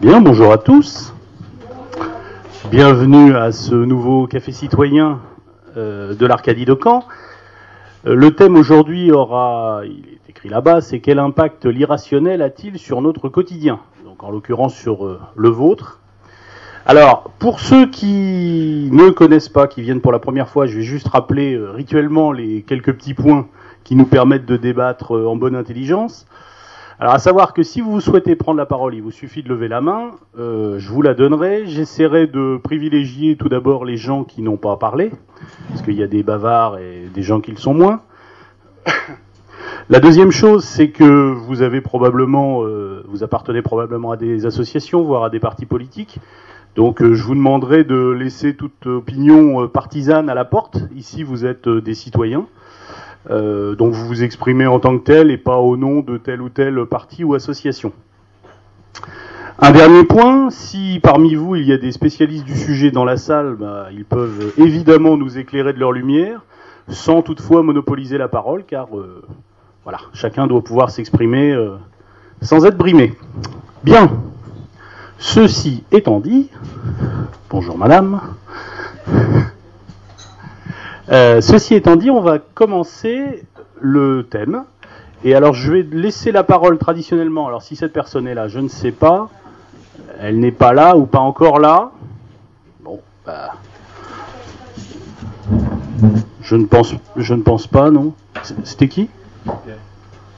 Bien, bonjour à tous. Bienvenue à ce nouveau café citoyen euh, de l'Arcadie de Caen. Euh, le thème aujourd'hui aura, il est écrit là-bas, c'est quel impact l'irrationnel a-t-il sur notre quotidien? Donc en l'occurrence sur euh, le vôtre. Alors, pour ceux qui ne connaissent pas, qui viennent pour la première fois, je vais juste rappeler rituellement les quelques petits points qui nous permettent de débattre en bonne intelligence. Alors à savoir que si vous souhaitez prendre la parole, il vous suffit de lever la main, euh, je vous la donnerai. J'essaierai de privilégier tout d'abord les gens qui n'ont pas parlé, parce qu'il y a des bavards et des gens qui le sont moins. La deuxième chose, c'est que vous avez probablement, euh, vous appartenez probablement à des associations, voire à des partis politiques. Donc euh, je vous demanderai de laisser toute opinion partisane à la porte. Ici, vous êtes des citoyens. Euh, donc vous vous exprimez en tant que tel et pas au nom de tel ou tel parti ou association. Un dernier point, si parmi vous il y a des spécialistes du sujet dans la salle, bah, ils peuvent évidemment nous éclairer de leur lumière, sans toutefois monopoliser la parole, car euh, voilà, chacun doit pouvoir s'exprimer euh, sans être brimé. Bien. Ceci étant dit, bonjour madame. Euh, ceci étant dit, on va commencer le thème. Et alors, je vais laisser la parole traditionnellement. Alors, si cette personne est là, je ne sais pas. Elle n'est pas là ou pas encore là. Bon, bah. Je ne pense, je ne pense pas, non. C'était qui?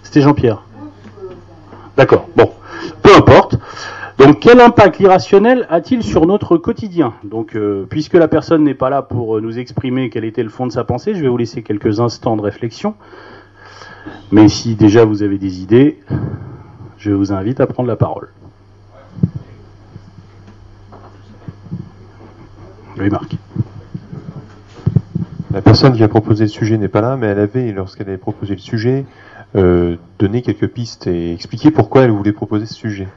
C'était Jean-Pierre. D'accord. Bon, peu importe. Donc quel impact l'irrationnel a-t-il sur notre quotidien? Donc euh, puisque la personne n'est pas là pour euh, nous exprimer quel était le fond de sa pensée, je vais vous laisser quelques instants de réflexion. Mais si déjà vous avez des idées, je vous invite à prendre la parole. Oui, Marc. La personne qui a proposé le sujet n'est pas là, mais elle avait, lorsqu'elle avait proposé le sujet, euh, donné quelques pistes et expliqué pourquoi elle voulait proposer ce sujet.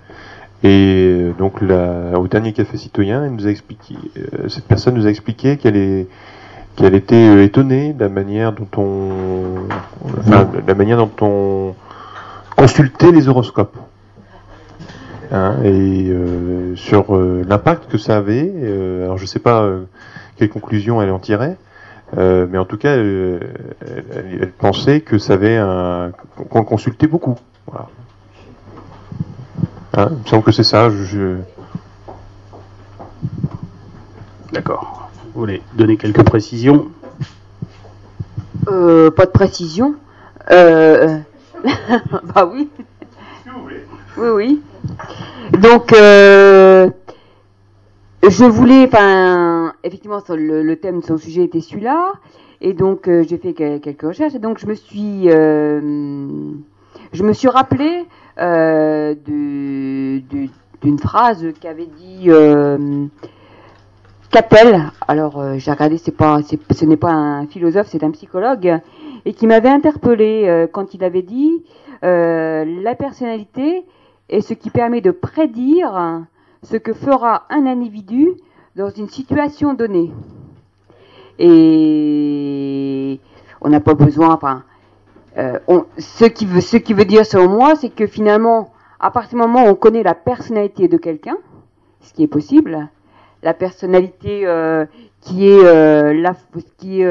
Et euh, donc au dernier café citoyen, elle nous a expliqué, euh, cette personne nous a expliqué qu'elle est qu'elle était euh, étonnée de la manière dont on, enfin, la manière dont on consultait les horoscopes. Hein, et sur l'impact que ça avait, alors je ne sais pas quelle conclusion elle en tirait, mais en tout cas, elle, elle, pensait que ça avait un, qu'on le consultait beaucoup. Voilà. Hein, il me semble que c'est ça. Je... D'accord. Vous voulez donner quelques précisions euh, Pas de précision. Euh... bah oui. Oui, oui. Donc, euh, je voulais, enfin, effectivement, le, thème de son sujet était celui-là, et donc euh, j'ai fait quelques recherches, et donc je me suis, je me suis rappelé euh, d'une phrase qu'avait dit euh, Capel. Alors euh, j'ai regardé, c'est pas, ce n'est pas un philosophe, c'est un psychologue, et qui m'avait interpellé quand il avait dit la personnalité est ce qui permet de prédire ce que fera un individu dans une situation donnée. Et on n'a pas besoin, enfin, euh, ce, qui veut, ce qui veut dire selon moi, c'est que finalement, à partir du moment où on connaît la personnalité de quelqu'un, ce qui est possible, la personnalité euh, qui est euh, la, qui,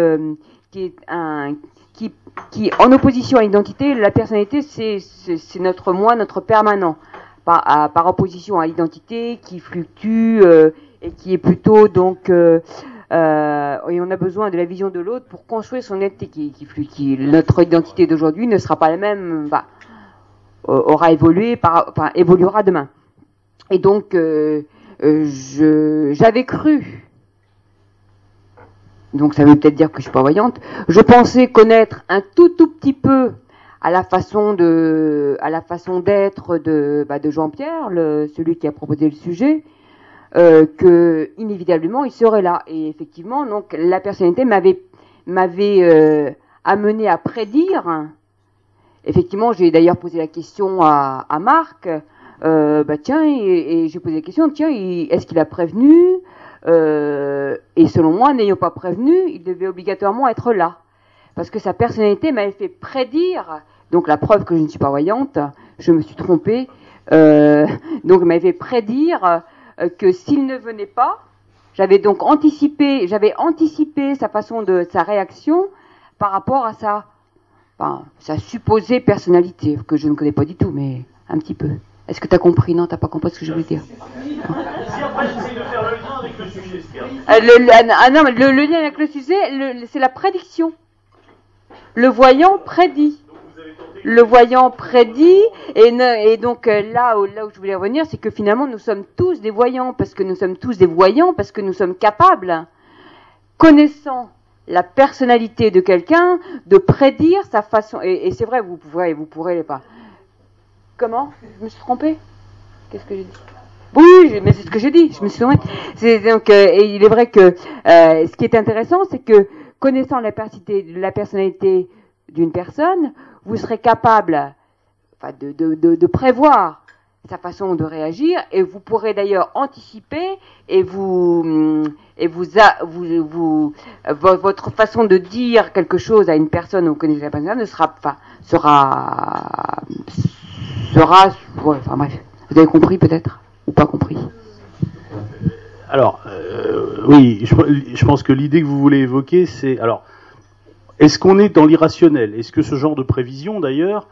qui est un qui, qui en opposition à l'identité, la personnalité c'est notre moi, notre permanent, par, par opposition à l'identité qui fluctue et qui est plutôt donc euh, et on a besoin de la vision de l'autre pour construire son identité qui, qui, qui notre identité d'aujourd'hui ne sera pas la même, bah, aura évolué, par, enfin, évoluera demain. Et donc, euh, euh j'avais cru, donc ça veut peut-être dire que je suis pas voyante, je pensais connaître un tout tout petit peu à la façon de, à la façon d'être de, bah, de Jean-Pierre, celui qui a proposé le sujet, euh, que inévitablement il serait là. Et effectivement, donc la personnalité m'avait m'avait euh, amené à prédire. Effectivement, j'ai d'ailleurs posé la question à, à Marc. Euh, bah tiens, et, j'ai posé la question, tiens, est-ce qu'il a prévenu? Euh, Et selon moi, n'ayant pas prévenu, il devait obligatoirement être là, parce que sa personnalité m'avait fait prédire. Donc la preuve que je ne suis pas voyante, je me suis trompée euh, Donc, m'avait prédire euh, que s'il ne venait pas, j'avais donc anticipé, j'avais anticipé sa façon de sa réaction par rapport à sa, enfin, sa supposée personnalité que je ne connais pas du tout, mais un petit peu. Est-ce que tu as compris? Non, tu n'as pas compris ce que je voulais dire. Si après j'essaie de faire le lien avec le sujet, euh, le, ah non, le, le, lien avec le sujet, c'est la prédiction. Le voyant prédit le voyant prédit, et, donc euh, là où, je voulais revenir, c'est que finalement nous sommes tous des voyants, parce que nous sommes tous des voyants, parce que nous sommes capables, connaissant la personnalité de quelqu'un, de prédire sa façon. Et, c'est vrai, vous pourrez, vous pourrez pas. Comment? Je me suis trompé Qu'est-ce que j'ai dit? Oui, mais c'est ce que j'ai dit. Je me suis. C'est donc, euh, et il est vrai que euh, ce qui est intéressant, c'est que connaissant la personnalité d'une personne, vous serez capable de, de, de, prévoir sa façon de réagir et vous pourrez d'ailleurs anticiper et vous et vous, votre façon de dire quelque chose à une personne ou connaissez la personne ne sera enfin, sera sera enfin bref. Vous avez compris peut-être? Ou pas compris? Alors euh, oui je, je, pense que l'idée que vous voulez évoquer c'est alors est-ce qu'on est dans l'irrationnel? Est-ce que ce genre de prévision, d'ailleurs,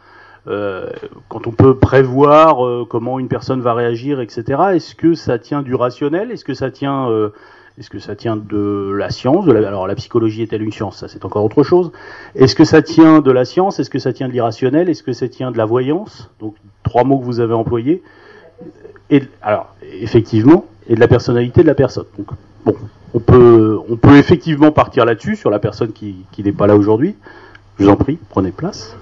euh, quand on peut prévoir euh, comment une personne va réagir, etc., est-ce que ça tient du rationnel? Est-ce que ça tient euh, est-ce que ça tient de la science? Alors la psychologie est-elle une science? Ça c'est encore autre chose. Est-ce que ça tient de la science? Est-ce que ça tient de l'irrationnel? Est-ce que ça tient de la voyance? Donc trois mots que vous avez employés. Et, alors effectivement, et de la personnalité de la personne. Bon, on peut, on peut effectivement partir là-dessus, sur la personne qui, n'est pas là aujourd'hui. Je vous en prie, prenez place.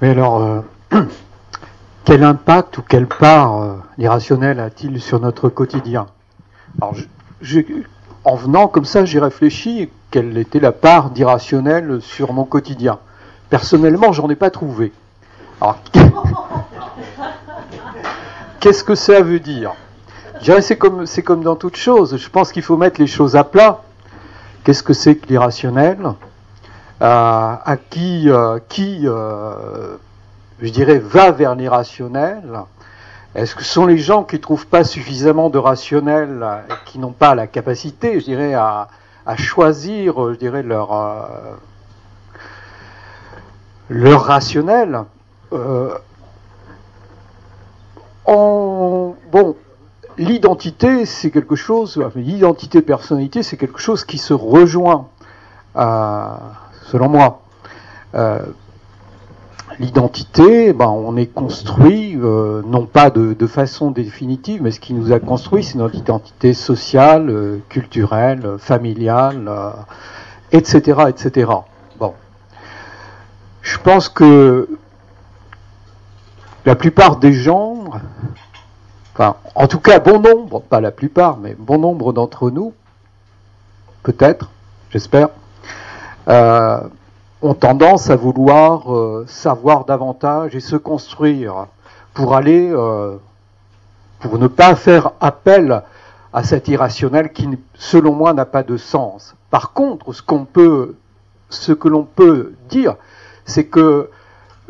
Mais alors, euh, quel impact ou quelle part euh, l'irrationnel a-t-il sur notre quotidien? Alors, en venant comme ça, j'ai réfléchi quelle était la part d'irrationnel sur mon quotidien. Personnellement, j'en ai pas trouvé. Alors, Qu'est-ce que ça veut dire? C'est comme, c'est comme dans toute chose. Je pense qu'il faut mettre les choses à plat. Qu'est-ce que c'est que l'irrationnel? Euh, À qui, euh, qui euh, je dirais, va vers l'irrationnel? Est-ce que ce sont les gens qui ne trouvent pas suffisamment de rationnel qui n'ont pas la capacité, je dirais, à, à choisir, je dirais, leur, leur rationnel? Bon, l'identité, c'est quelque chose, l'identité de personnalité, c'est quelque chose qui se rejoint, euh, selon moi. Euh, l'identité, ben, on est construit, euh, non pas de, façon définitive, mais ce qui nous a construit, c'est notre identité sociale, culturelle, familiale, etc., etc. Bon. Je pense que la plupart des gens, en tout cas, bon nombre, pas la plupart, mais bon nombre d'entre nous, peut-être, j'espère, euh, ont tendance à vouloir euh, savoir davantage et se construire pour aller, euh, pour ne pas faire appel à cet irrationnel qui, selon moi, n'a pas de sens. Par contre, ce qu'on peut, ce que l'on peut dire, c'est que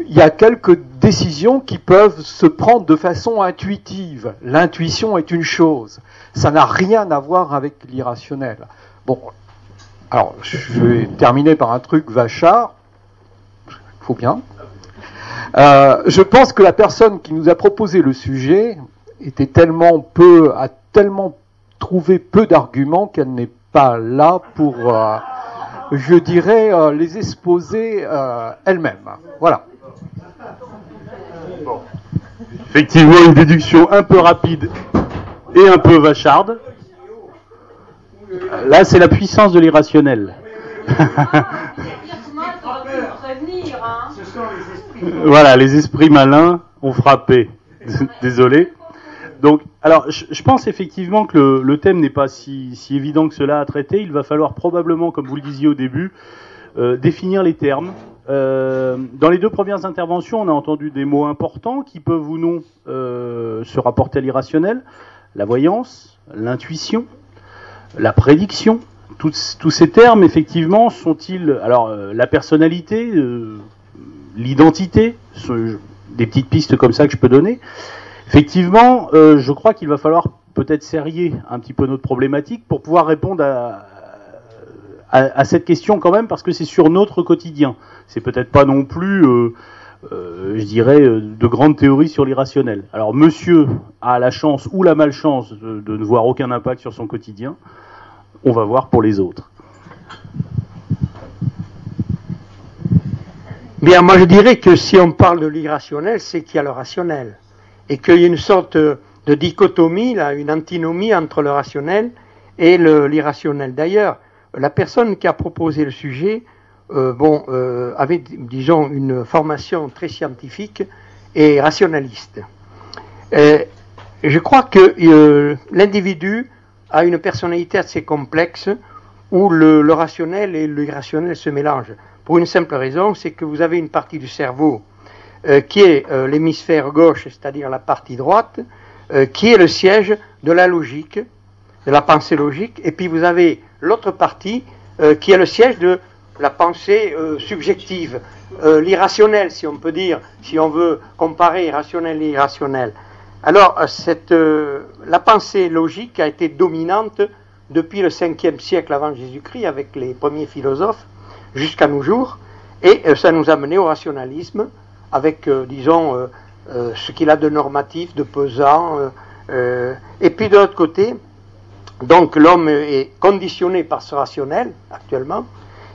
il y a quelques décisions qui peuvent se prendre de façon intuitive. L'intuition est une chose. Ça n'a rien à voir avec l'irrationnel. Bon, alors je vais terminer par un truc vachard. Faut bien. Euh, je pense que la personne qui nous a proposé le sujet était tellement peu, a tellement trouvé peu d'arguments qu'elle n'est pas là pour, euh, je dirais, euh, les exposer elle-même. Voilà. Effectivement, une déduction un peu rapide et un peu vacharde. Là, c'est la puissance de l'irrationnel. voilà, les esprits malins ont frappé. Désolé. Donc, alors, je, pense effectivement que le, thème n'est pas si, évident que cela à traiter. Il va falloir probablement, comme vous le disiez au début, euh, définir les termes, euh, dans les deux premières interventions, on a entendu des mots importants qui peuvent ou non euh, se rapporter à l'irrationnel. La voyance, l'intuition, la prédiction. Tous, ces termes, effectivement, sont-ils... Alors, euh, la personnalité, l'identité, des petites pistes comme ça que je peux donner. Effectivement, je crois qu'il va falloir peut-être serrer un petit peu notre problématique pour pouvoir répondre à, à, cette question quand même, parce que c'est sur notre quotidien. C'est peut-être pas non plus, euh, euh, je dirais, de grandes théories sur l'irrationnel. Alors, monsieur a la chance ou la malchance de, de ne voir aucun impact sur son quotidien. On va voir pour les autres. Bien, moi je dirais que si on parle de l'irrationnel, c'est qu'il y a le rationnel. Et qu'il y a une sorte de dichotomie, là, une antinomie entre le rationnel et l'irrationnel. D'ailleurs, la personne qui a proposé le sujet, euh, bon, euh, avait, disons, une formation très scientifique et rationaliste. Euh, je crois que l'individu a une personnalité assez complexe où le, le rationnel et l'irrationnel se mélangent. Pour une simple raison, c'est que vous avez une partie du cerveau euh, qui est euh, l'hémisphère gauche, c'est-à-dire la partie droite, euh, qui est le siège de la logique, de la pensée logique, et puis vous avez l'autre partie qui est le siège de la pensée subjective, l'irrationnel, si on peut dire, si on veut comparer irrationnel et irrationnel. Alors, cette, la pensée logique a été dominante depuis le 5e siècle avant Jésus-Christ avec les premiers philosophes, jusqu'à nos jours, et euh, ça nous a mené au rationalisme, avec, euh, disons, euh, ce qu'il a de normatif, de pesant, et puis de l'autre côté, donc l'homme est conditionné par ce rationnel actuellement,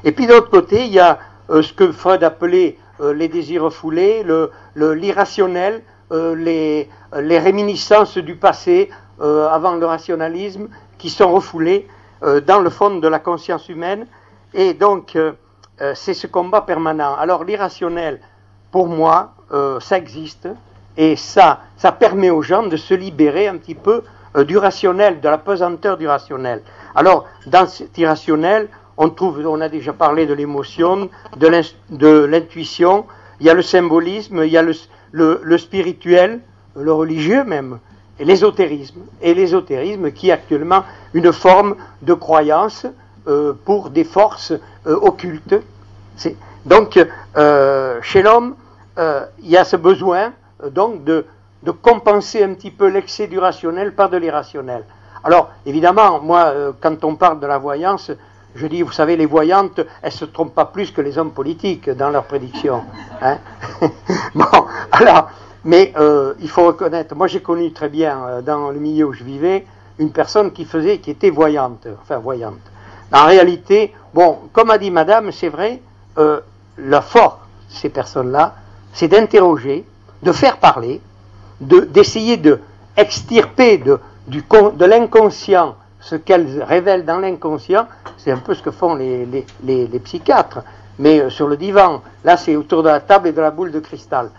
et puis de l'autre côté, il y a ce que Freud appelait les désirs refoulés, l'irrationnel, le, les, les, réminiscences du passé avant le rationalisme, qui sont refoulées dans le fond de la conscience humaine, et donc euh, c'est ce combat permanent. Alors l'irrationnel, pour moi, euh, ça existe. Et ça, ça permet aux gens de se libérer un petit peu euh, du rationnel, de la pesanteur du rationnel. Alors dans cet irrationnel, on trouve, on a déjà parlé de l'émotion, de l'intuition, il y a le symbolisme, il y a le, le spirituel, le religieux même, et l'ésotérisme. Et l'ésotérisme qui est actuellement une forme de croyance euh, pour des forces euh, occultes. Donc, chez l'homme, il y a ce besoin donc de, de, compenser un petit peu l'excès du rationnel par de l'irrationnel. Alors, évidemment, moi, quand on parle de la voyance, je dis, vous savez, les voyantes, elles ne se trompent pas plus que les hommes politiques dans leurs prédictions. Hein bon, alors, mais il faut reconnaître, moi j'ai connu très bien dans le milieu où je vivais une personne qui faisait, qui était voyante, enfin voyante. En réalité, bon, comme a dit Madame, c'est vrai, euh, la force ces personnes-là, c'est d'interroger, de faire parler, d'essayer de, extirper de, l'inconscient ce qu'elles révèlent dans l'inconscient. C'est un peu ce que font les, les, psychiatres. Mais euh, sur le divan, là c'est autour de la table et de la boule de cristal.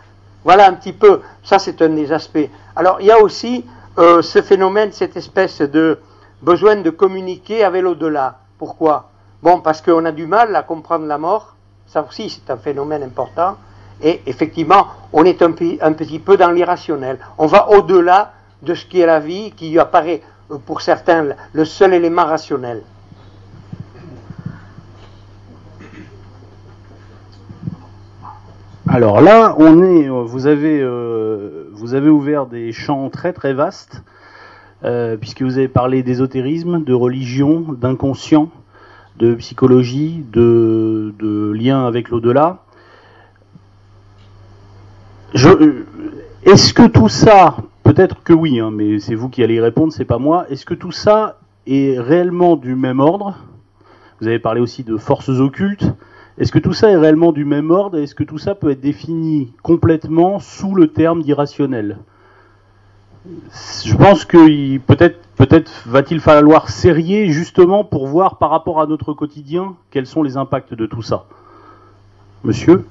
Voilà un petit peu, ça c'est un des aspects. Alors il y a aussi euh, ce phénomène, cette espèce de besoin de communiquer avec l'au-delà. Pourquoi? Bon, parce qu'on a du mal à comprendre la mort. Ça aussi, c'est un phénomène important. Et effectivement, on est un, petit peu dans l'irrationnel. On va au-delà de ce qui est la vie, qui apparaît euh, pour certains le seul élément rationnel. Alors là, on est, euh, vous avez, euh, vous avez ouvert des champs très très vastes. Puisque vous avez parlé d'ésotérisme, de religion, d'inconscient, de psychologie, de, de lien avec l'au-delà. Euh, est-ce que tout ça, peut-être que oui, hein, mais c'est vous qui allez y répondre, c'est pas moi. Est-ce que tout ça est réellement du même ordre? Vous avez parlé aussi de forces occultes. Est-ce que tout ça est réellement du même ordre? Est-ce que tout ça peut être défini complètement sous le terme d'irrationnel? Je pense que peut-être peut-être va-t-il falloir serrer justement pour voir par rapport à notre quotidien quels sont les impacts de tout ça. Monsieur?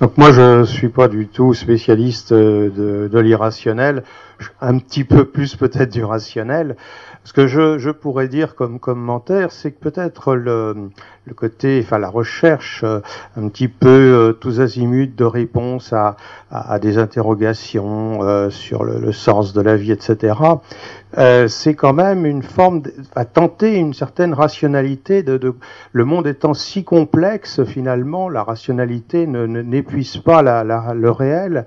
Donc moi je suis pas du tout spécialiste de, de l'irrationnel, un petit peu plus peut-être du rationnel. Ce que je, je pourrais dire comme commentaire, c'est que peut-être le, le côté, enfin la recherche euh, un petit peu euh, tous azimuts de réponse à, à, à des interrogations euh, sur le, le, sens de la vie, etc. Euh, c'est quand même une forme à tenter une certaine rationalité de, de, le monde étant si complexe finalement la rationalité ne n'épuise pas la, la, le réel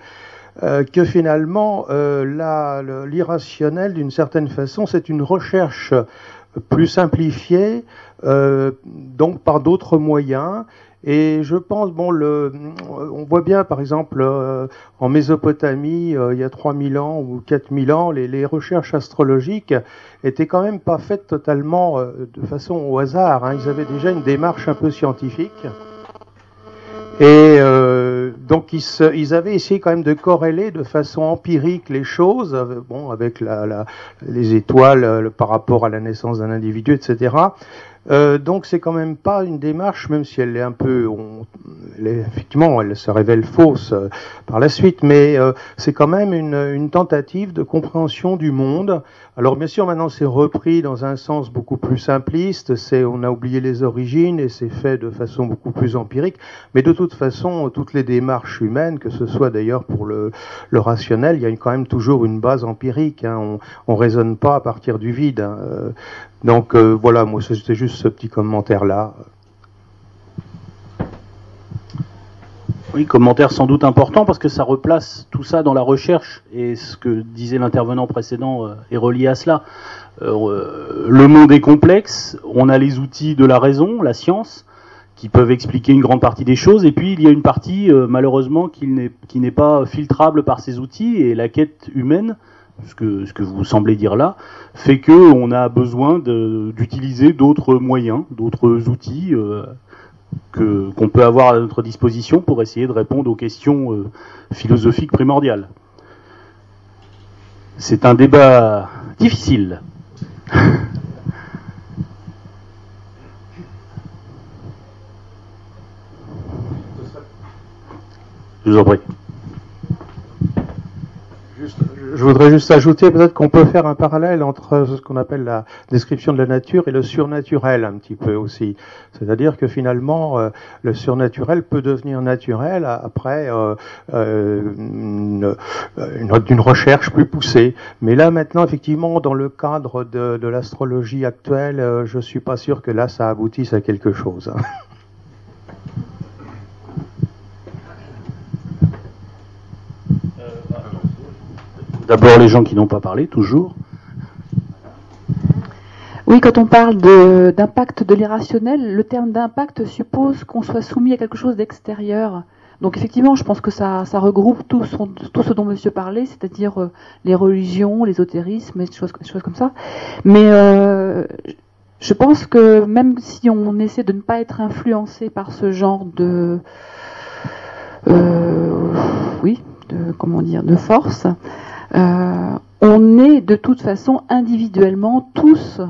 euh, que finalement euh, l'irrationnel, d'une certaine façon, c'est une recherche plus simplifiée, euh, donc par d'autres moyens. Et je pense, bon, on voit bien, par exemple, en Mésopotamie, il y a 3000 ans ou 4000 ans, les, les, recherches astrologiques étaient quand même pas faites totalement de façon au hasard. Hein. Ils avaient déjà une démarche un peu scientifique. Et euh, donc ils, se, ils, avaient essayé quand même de corréler de façon empirique les choses, bon, avec la, la, les étoiles le, par rapport à la naissance d'un individu, etc. Euh, donc c'est quand même pas une démarche, même si elle est un peu, on, elle est, effectivement, elle se révèle fausse euh, par la suite, mais euh, c'est quand même une, une, tentative de compréhension du monde. Alors bien sûr, maintenant c'est repris dans un sens beaucoup plus simpliste. C'est, on a oublié les origines et c'est fait de façon beaucoup plus empirique. Mais de toute façon, toutes les démarches humaines, que ce soit d'ailleurs pour le, le, rationnel, il y a quand même toujours une base empirique. Hein. On, on raisonne pas à partir du vide. Hein. Donc euh, voilà, moi c'était juste ce petit commentaire-là. Oui, commentaire sans doute important parce que ça replace tout ça dans la recherche et ce que disait l'intervenant précédent euh, est relié à cela. Euh, le monde est complexe, on a les outils de la raison, la science, qui peuvent expliquer une grande partie des choses et puis il y a une partie malheureusement qui n'est pas filtrable par ces outils et la quête humaine ce que, ce que vous semblez dire là, fait qu'on a besoin d'utiliser d'autres moyens, d'autres outils euh, que qu'on peut avoir à notre disposition pour essayer de répondre aux questions euh, philosophiques primordiales. C'est un débat difficile. Je vous en prie je voudrais juste ajouter peut-être qu'on peut faire un parallèle entre ce qu'on appelle la description de la nature et le surnaturel un petit peu aussi. C'est-à-dire que finalement, euh, le surnaturel peut devenir naturel après euh, euh, une, recherche plus poussée. Mais là maintenant, effectivement, dans le cadre de, de l'astrologie actuelle, euh, je suis pas sûr que là ça aboutisse à quelque chose. Hein. D'abord les gens qui n'ont pas parlé, toujours. Oui, quand on parle d'impact de, l'irrationnel, le terme d'impact suppose qu'on soit soumis à quelque chose d'extérieur. Donc effectivement, je pense que ça, regroupe tout, ce dont Monsieur parlait, c'est-à-dire euh, les religions, l'ésotérisme, des choses, des choses comme ça. Mais euh, je pense que même si on essaie de ne pas être influencé par ce genre de, euh, oui, de comment dire, de force, euh, on est de toute façon individuellement tous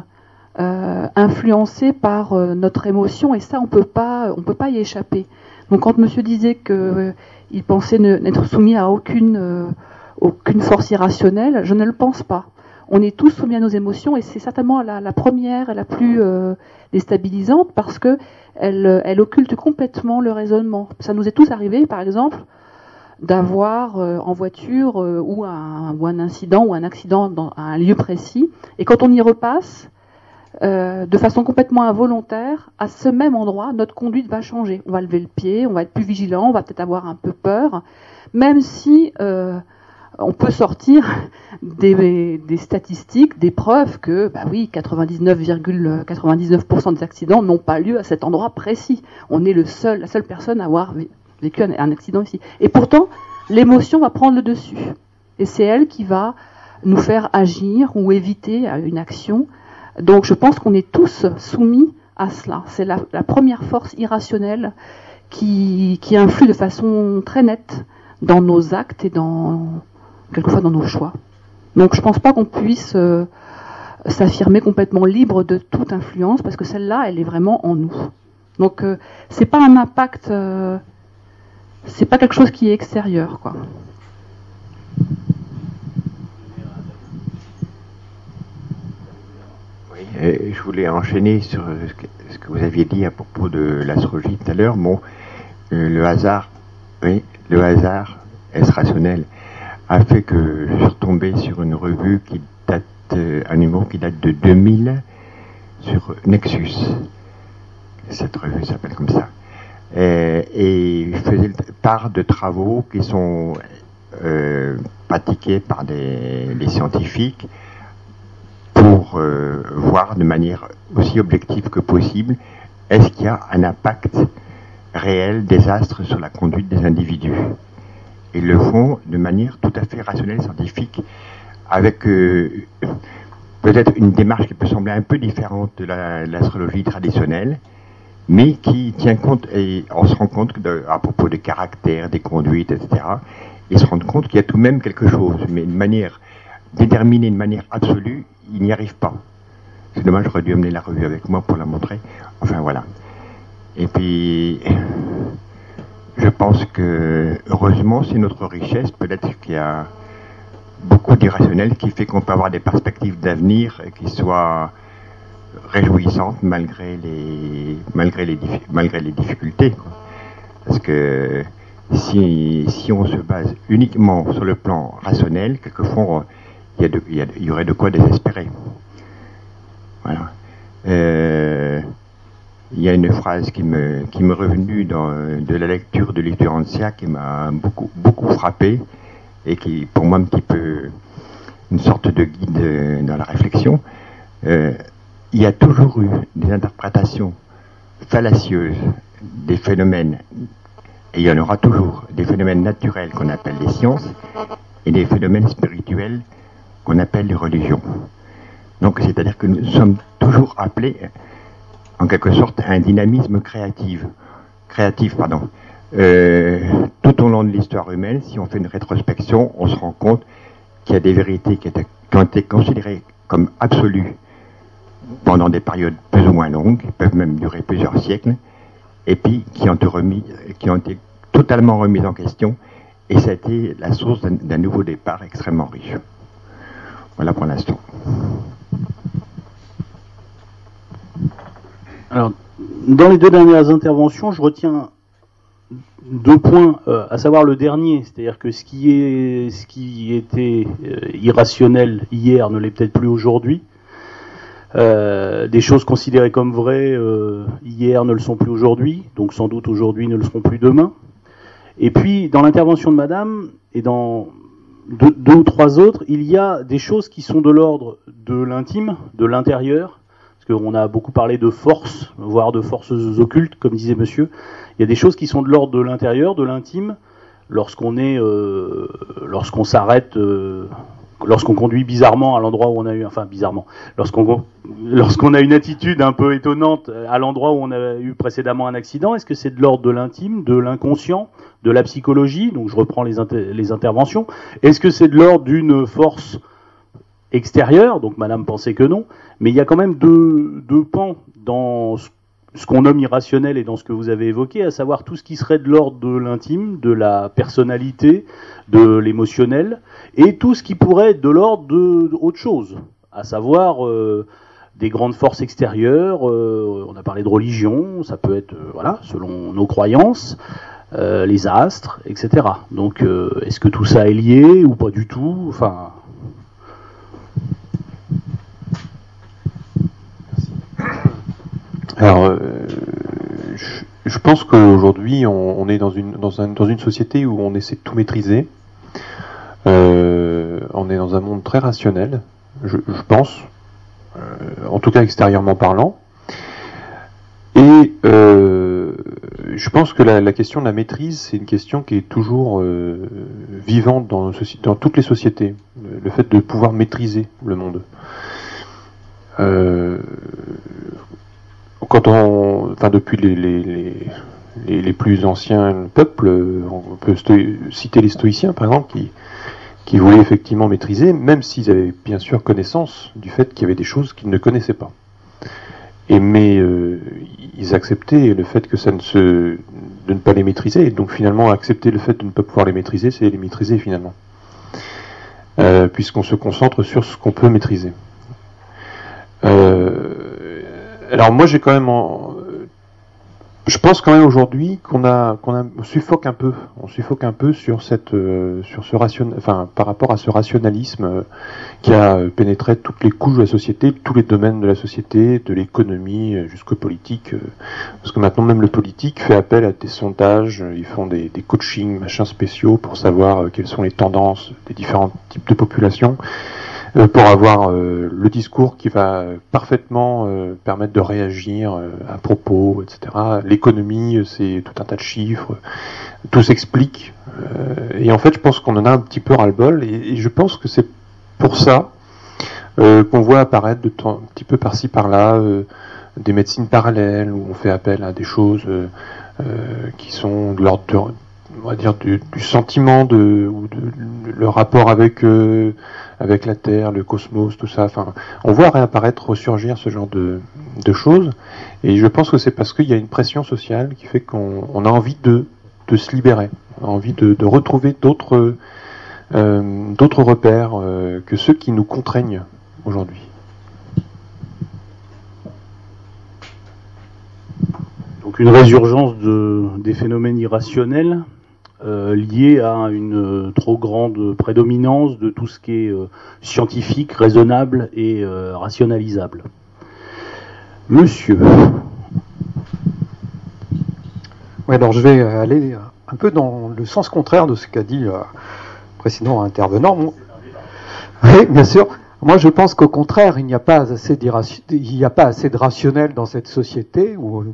euh, influencés par euh, notre émotion et ça on peut pas on peut pas y échapper. Donc quand Monsieur disait que il pensait n'être soumis à aucune aucune force irrationnelle, je ne le pense pas. On est tous soumis à nos émotions et c'est certainement la, la, première et la plus déstabilisante parce que elle, elle occulte complètement le raisonnement. Ça nous est tous arrivé, par exemple, d'avoir euh, en voiture euh, ou, un, ou, un, incident ou un accident dans un lieu précis. Et quand on y repasse, euh, de façon complètement involontaire, à ce même endroit, notre conduite va changer. On va lever le pied, on va être plus vigilant, on va peut-être avoir un peu peur, même si on peut sortir des, des, statistiques, des preuves que, bah oui, 99,99% ,99 des accidents n'ont pas lieu à cet endroit précis. On est le seul, la seule personne à avoir vécu un, accident ici. Et pourtant, l'émotion va prendre le dessus. Et c'est elle qui va nous faire agir ou éviter une action. Donc je pense qu'on est tous soumis à cela. C'est la, la, première force irrationnelle qui, qui, influe de façon très nette dans nos actes et dans quelquefois dans nos choix. Donc je ne pense pas qu'on puisse euh, s'affirmer complètement libre de toute influence parce que celle-là, elle est vraiment en nous. Donc euh, c'est pas un impact euh, c'est pas quelque chose qui est extérieur, quoi. je voulais enchaîner sur ce que vous aviez dit à propos de l'astrologie tout à l'heure. Bon, le hasard, oui, le hasard, est-ce rationnel, a fait que je suis retombé sur une revue qui date, un numéro qui date de 2000 sur Nexus. Cette revue s'appelle comme ça. Et, je faisais part de travaux qui sont euh, pratiqués par les scientifiques pour euh, voir de manière aussi objective que possible est-ce qu'il y a un impact réel des astres sur la conduite des individus. Ils le font de manière tout à fait rationnelle, scientifique, avec euh, peut-être une démarche qui peut sembler un peu différente de l'astrologie traditionnelle, mais qui tient compte, et on se rend compte à propos des caractères, des conduites, etc., ils se rendent compte qu'il y a tout de même quelque chose, mais de manière déterminée, de manière absolue, ils n'y arrivent pas. C'est dommage, j'aurais dû amener la revue avec moi pour la montrer. Enfin voilà. Et puis, je pense que, heureusement, c'est notre richesse. Peut-être qu'il y a beaucoup d'irrationnel qui fait qu'on peut avoir des perspectives d'avenir qui soient réjouissantes malgré les, malgré les, malgré les difficultés. Parce que si, si on se base uniquement sur le plan rationnel, quelquefois il y, y, aurait de quoi désespérer. Voilà. Euh, il y a une phrase qui me, qui revenue dans, de la lecture de Ancien qui m'a beaucoup, beaucoup frappé et qui, pour moi, un petit peu une sorte de guide dans la réflexion. Euh, il y a toujours eu des interprétations fallacieuses des phénomènes, et il y en aura toujours, des phénomènes naturels qu'on appelle les sciences et des phénomènes spirituels qu'on appelle les religions. Donc, c'est-à-dire que nous sommes toujours appelés en quelque sorte un dynamisme créatif, créatif pardon. Euh, tout au long de l'histoire humaine, si on fait une rétrospection, on se rend compte qu'il y a des vérités qui, ont été considérées comme absolues pendant des périodes plus ou moins longues, qui peuvent même durer plusieurs siècles, et puis qui ont, remis, qui ont été totalement remises en question, et ça a été la source d'un nouveau départ extrêmement riche. Voilà pour l'instant. Alors, dans les deux dernières interventions, je retiens deux points, euh, à savoir le dernier, c'est-à-dire que ce qui, est, ce qui était euh, irrationnel hier ne l'est peut-être plus aujourd'hui. Euh, des choses considérées comme vraies hier ne le sont plus aujourd'hui, donc sans doute aujourd'hui ne le seront plus demain. Et puis, dans l'intervention de Madame et dans deux, ou trois autres, il y a des choses qui sont de l'ordre de l'intime, de l'intérieur, on a beaucoup parlé de force, voire de forces occultes, comme disait monsieur. Il y a des choses qui sont de l'ordre de l'intérieur, de l'intime, lorsqu'on est, euh, lorsqu'on s'arrête, euh, lorsqu'on conduit bizarrement à l'endroit où on a eu, enfin bizarrement, lorsqu'on lorsqu'on a une attitude un peu étonnante à l'endroit où on a eu précédemment un accident, est-ce que c'est de l'ordre de l'intime, de l'inconscient, de la psychologie? Donc je reprends les, interventions. Est-ce que c'est de l'ordre d'une force extérieure? Donc Madame pensait que non. Mais il y a quand même deux, deux pans dans ce qu'on nomme irrationnel et dans ce que vous avez évoqué, à savoir tout ce qui serait de l'ordre de l'intime, de la personnalité, de l'émotionnel, et tout ce qui pourrait être de l'ordre d'autre chose, à savoir euh, des grandes forces extérieures, euh, on a parlé de religion, ça peut être, euh, voilà, selon nos croyances, les astres, etc. Donc, est-ce que tout ça est lié ou pas du tout? Enfin, Alors, euh, je, pense qu'aujourd'hui, on, est dans une, dans, dans, une société où on essaie de tout maîtriser. Euh, on est dans un monde très rationnel, je, pense, euh, en tout cas extérieurement parlant. Et je pense que la, question de la maîtrise, c'est une question qui est toujours vivante dans, dans, toutes les sociétés. Le, fait de pouvoir maîtriser le monde quand on, enfin depuis les, les, les, les, plus anciens peuples, on peut citer les stoïciens par exemple, qui, qui voulaient effectivement maîtriser, même s'ils avaient bien sûr connaissance du fait qu'il y avait des choses qu'ils ne connaissaient pas. Et mais euh, ils acceptaient le fait que ça ne se, de ne pas les maîtriser, et donc finalement accepter le fait de ne pas pouvoir les maîtriser, c'est les maîtriser finalement, euh, puisqu'on se concentre sur ce qu'on peut maîtriser. Euh, alors moi j'ai quand même en, je pense quand même aujourd'hui qu'on a, qu'on a, on suffoque un peu, on suffoque un peu sur cette, euh, sur ce ration, enfin, par rapport à ce rationalisme euh, qui a pénétré toutes les couches de la société, tous les domaines de la société, de l'économie euh, jusqu'au politique, parce que maintenant même le politique fait appel à des sondages, ils font des, des coachings, machins spéciaux pour savoir quelles sont les tendances des différents types de populations. Euh, pour avoir euh, le discours qui va parfaitement euh, permettre de réagir à propos, etc. L'économie, c'est tout un tas de chiffres, tout s'explique. et en fait, je pense qu'on en a un petit peu ras-le-bol, et, je pense que c'est pour ça qu'on voit apparaître de temps, un petit peu par-ci par-là des médecines parallèles où on fait appel à des choses qui sont de l'ordre on va dire du, sentiment de ou de, le rapport avec avec la Terre, le cosmos, tout ça. Enfin, on voit réapparaître, ressurgir ce genre de, de choses. Et je pense que c'est parce qu'il y a une pression sociale qui fait qu'on a envie de, de se libérer, on a envie de, de retrouver d'autres euh, d'autres repères euh, que ceux qui nous contraignent aujourd'hui. Donc une résurgence de, des phénomènes irrationnels euh, à une euh, trop grande prédominance de tout ce qui est euh, scientifique, raisonnable et rationalisable. Monsieur. Oui, alors je vais aller un peu dans le sens contraire de ce qu'a dit le précédent intervenant. Oui, bien sûr. Moi, je pense qu'au contraire, il n'y a pas assez il de rationnel dans cette société où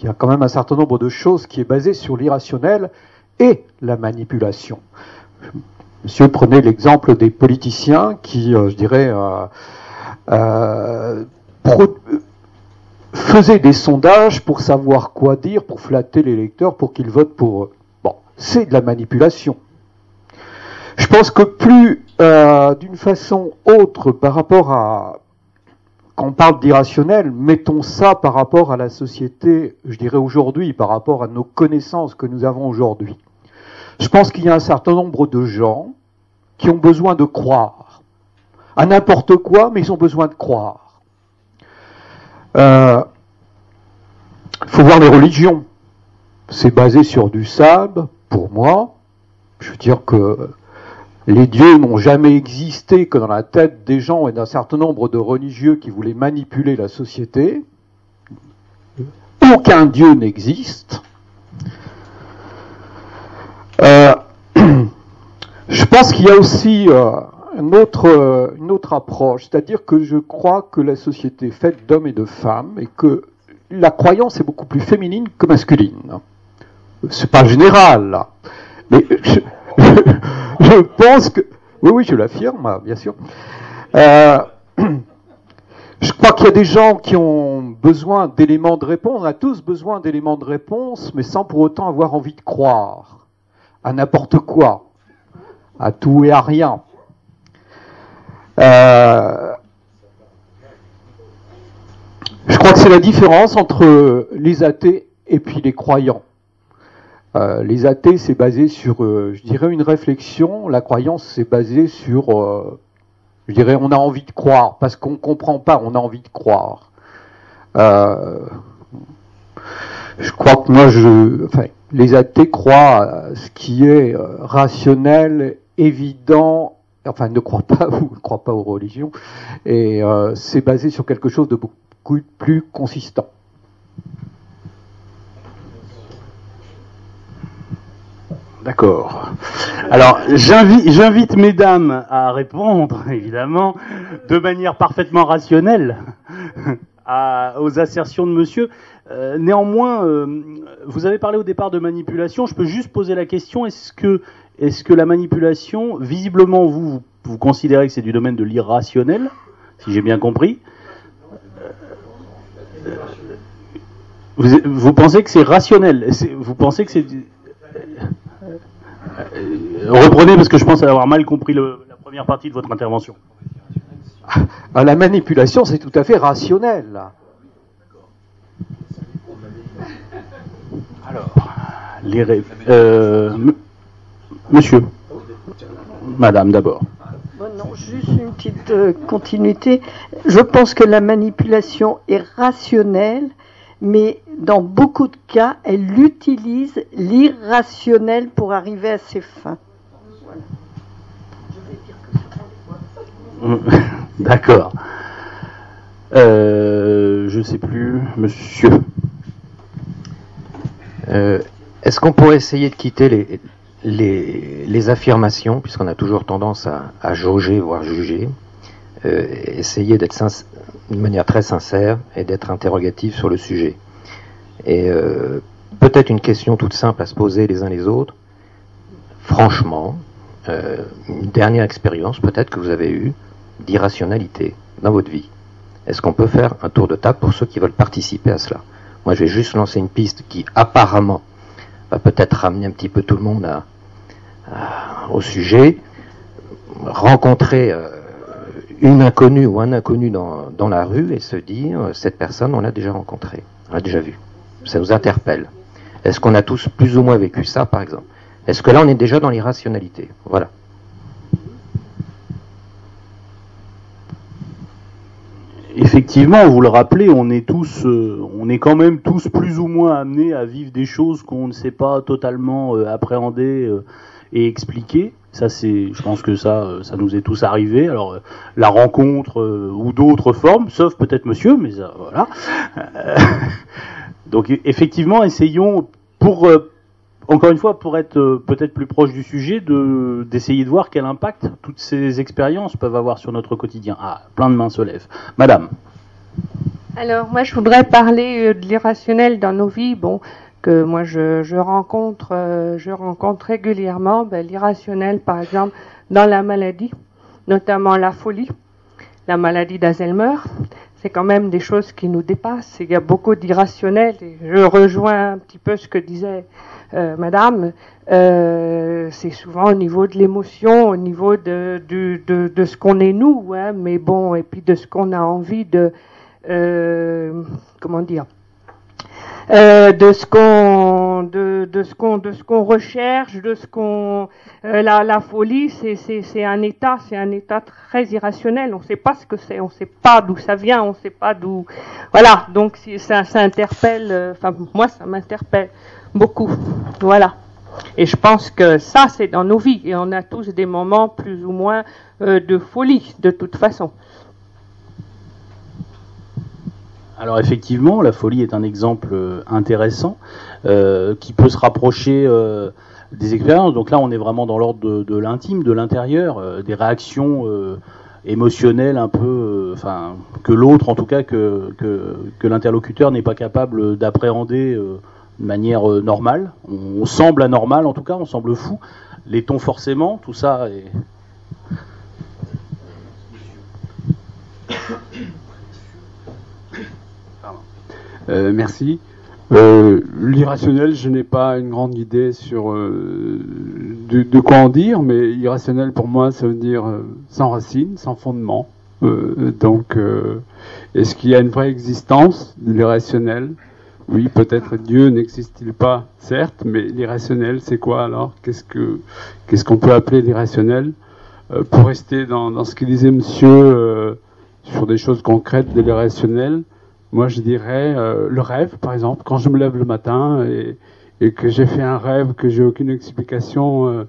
il y a quand même un certain nombre de choses qui est basé sur l'irrationnel et la manipulation. Monsieur prenait l'exemple des politiciens qui, euh, je dirais, euh, euh, faisaient des sondages pour savoir quoi dire, pour flatter les lecteurs, pour qu'ils votent pour eux. Bon, c'est de la manipulation. Je pense que plus d'une façon autre par rapport à quand on parle d'irrationnel, mettons ça par rapport à la société, je dirais aujourd'hui, par rapport à nos connaissances que nous avons aujourd'hui. Je pense qu'il y a un certain nombre de gens qui ont besoin de croire. À n'importe quoi, mais ils ont besoin de croire. Il euh, faut voir les religions. C'est basé sur du sable, pour moi. Je veux dire que les dieux n'ont jamais existé que dans la tête des gens et d'un certain nombre de religieux qui voulaient manipuler la société. Aucun dieu n'existe. Euh, je pense qu'il y a aussi euh, euh, une autre approche, c'est-à-dire que je crois que la société est faite d'hommes et de femmes et que la croyance est beaucoup plus féminine que masculine. C'est pas général, mais je, pense que oui, oui, je l'affirme, bien sûr. je crois qu'il y a des gens qui ont besoin d'éléments de réponse. On a tous besoin d'éléments de réponse, mais sans pour autant avoir envie de croire à n'importe quoi, à tout et à rien. Euh, je crois que c'est la différence entre les athées et puis les croyants. Euh, les athées, c'est basé sur, euh, je dirais, une réflexion. La croyance, c'est basé sur, je dirais, on a envie de croire parce qu'on ne comprend pas, on a envie de croire. je crois que moi, je, enfin, les athées croient à ce qui est euh, rationnel, évident, enfin ne croient pas ne croient pas aux religions, et euh, c'est basé sur quelque chose de beaucoup plus consistant. D'accord. Alors, j'invite mesdames à répondre, évidemment, de manière parfaitement rationnelle aux assertions de monsieur. Euh, néanmoins, euh, vous avez parlé au départ de manipulation. Je peux juste poser la question est-ce que, la manipulation, visiblement, vous, vous, considérez que c'est du domaine de l'irrationnel, si j'ai bien compris euh, vous, pensez que c'est rationnel Vous pensez que c'est. reprenez parce que je pense avoir mal compris la première partie de votre intervention. Ah, la manipulation, c'est tout à fait rationnel. Les euh, monsieur, madame d'abord. Juste une petite euh, continuité. Je pense que la manipulation est rationnelle, mais dans beaucoup de cas, elle utilise l'irrationnel pour arriver à ses fins. D'accord. Euh, je sais plus, monsieur. Euh, est-ce qu'on pourrait essayer de quitter les, les, affirmations, puisqu'on a toujours tendance à, à jauger, voire juger, euh, essayer d'être d'une manière très sincère et d'être interrogatif sur le sujet? Et euh, peut-être une question toute simple à se poser les uns les autres. Franchement, euh, une dernière expérience peut-être que vous avez eue d'irrationalité dans votre vie. Est-ce qu'on peut faire un tour de table pour ceux qui veulent participer à cela? Moi, je vais juste lancer une piste qui apparemment va peut-être ramener un petit peu tout le monde à, au sujet. Rencontrer euh, une inconnue ou un inconnu dans, dans la rue et se dire cette personne, on l'a déjà rencontrée, on l'a déjà vue. Ça nous interpelle. Est-ce qu'on a tous plus ou moins vécu ça, par exemple? Est-ce que là, on est déjà dans l'irrationalité? Voilà. Effectivement, vous le rappelez, on est tous, euh, on est quand même tous plus ou moins amenés à vivre des choses qu'on ne sait pas totalement euh, appréhender euh, et expliquer. Ça, c'est, je pense que ça, ça nous est tous arrivé. Alors, la rencontre ou d'autres formes, sauf peut-être Monsieur, mais voilà. donc, effectivement, essayons pour encore une fois, pour être euh, peut-être plus proche du sujet, de, d'essayer de voir quel impact toutes ces expériences peuvent avoir sur notre quotidien. Ah, plein de mains se lèvent. Madame. Alors, moi, je voudrais parler euh, de l'irrationnel dans nos vies. Bon, que moi, je, rencontre, euh, je rencontre régulièrement. Ben, l'irrationnel, par exemple, dans la maladie, notamment la folie, la maladie d'Alzheimer. C'est quand même des choses qui nous dépassent. Il y a beaucoup d'irrationnel. Je rejoins un petit peu ce que disait euh, madame, euh, c'est souvent au niveau de l'émotion, au niveau de, ce qu'on est nous, hein, mais bon, et puis de ce qu'on a envie de, euh, comment dire, de ce qu'on de, ce qu'on de ce qu'on recherche de ce qu'on la, folie c'est c'est un état c'est un état très irrationnel. On ne sait pas ce que c'est on ne sait pas d'où ça vient on ne sait pas d'où voilà. Donc ça ça interpelle enfin moi ça m'interpelle beaucoup. Voilà. Et je pense que ça, c'est dans nos vies. Et on a tous des moments plus ou moins euh, de folie, de toute façon. Alors effectivement, la folie est un exemple euh, intéressant euh, qui peut se rapprocher des expériences. Donc là, on est vraiment dans l'ordre de, l'intime, de l'intérieur, des réactions émotionnelles un peu, enfin que l'autre, en tout cas que, l'interlocuteur n'est pas capable d'appréhender de manière euh, normale. On, semble anormal en tout cas, on semble fou. Les tons forcément, tout ça est... Euh, merci. Euh, l'irrationnel, je n'ai pas une grande idée sur de, quoi en dire, mais irrationnel pour moi, ça veut dire sans racine, sans fondement. donc, est-ce qu'il y a une vraie existence de l'irrationnel? Oui, peut-être Dieu n'existe-t-il pas, certes, mais l'irrationnel, c'est quoi alors? Qu'est-ce que qu'est-ce qu'on peut appeler l'irrationnel? Euh, Pour rester dans, ce que disait Monsieur euh, sur des choses concrètes de l'irrationnel, moi je dirais euh, le rêve, par exemple, quand je me lève le matin et, que j'ai fait un rêve que j'ai aucune explication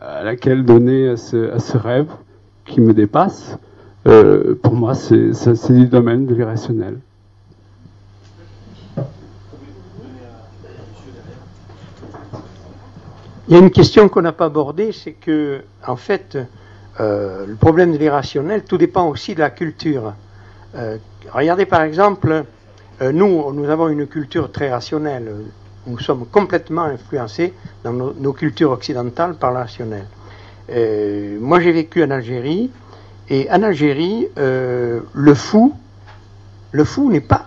à laquelle donner à ce, à ce, rêve qui me dépasse. pour moi, c'est du domaine de l'irrationnel. Il y a une question qu'on n'a pas abordée, c'est que, en fait, euh, le problème de l'irrationnel, tout dépend aussi de la culture. Euh, regardez par exemple, euh, nous, nous avons une culture très rationnelle. Nous sommes complètement influencés dans nos, cultures occidentales par le rationnel. moi, j'ai vécu en Algérie, et en Algérie, le fou, le fou n'est pas,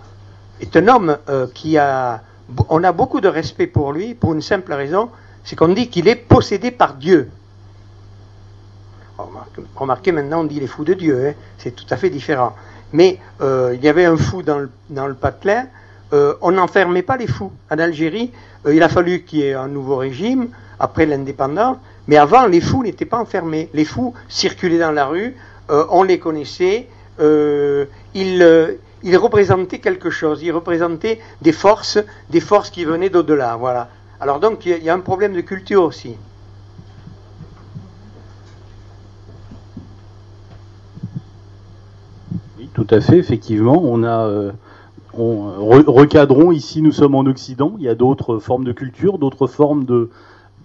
est un homme qui a, on a beaucoup de respect pour lui, pour une simple raison, c'est qu'on dit qu'il est possédé par Dieu. Remarquez, maintenant, on dit les fous de Dieu, hein. c'est tout à fait différent. Mais euh, il y avait un fou dans le, dans euh, on n'enfermait pas les fous. En Algérie, euh, il a fallu qu'il y ait un nouveau régime. après l'indépendance, mais avant, les fous n'étaient pas enfermés. Les fous circulaient dans la rue, on les connaissait, ils, ils représentaient quelque chose, ils représentaient des forces, des forces qui venaient d'au-delà, voilà. Alors donc, il y a- un problème de culture aussi. Oui, tout à fait, effectivement. On a, euh, on, re- recadrons ici, nous sommes en Occident. Il y a d'autres formes de culture, d'autres formes de,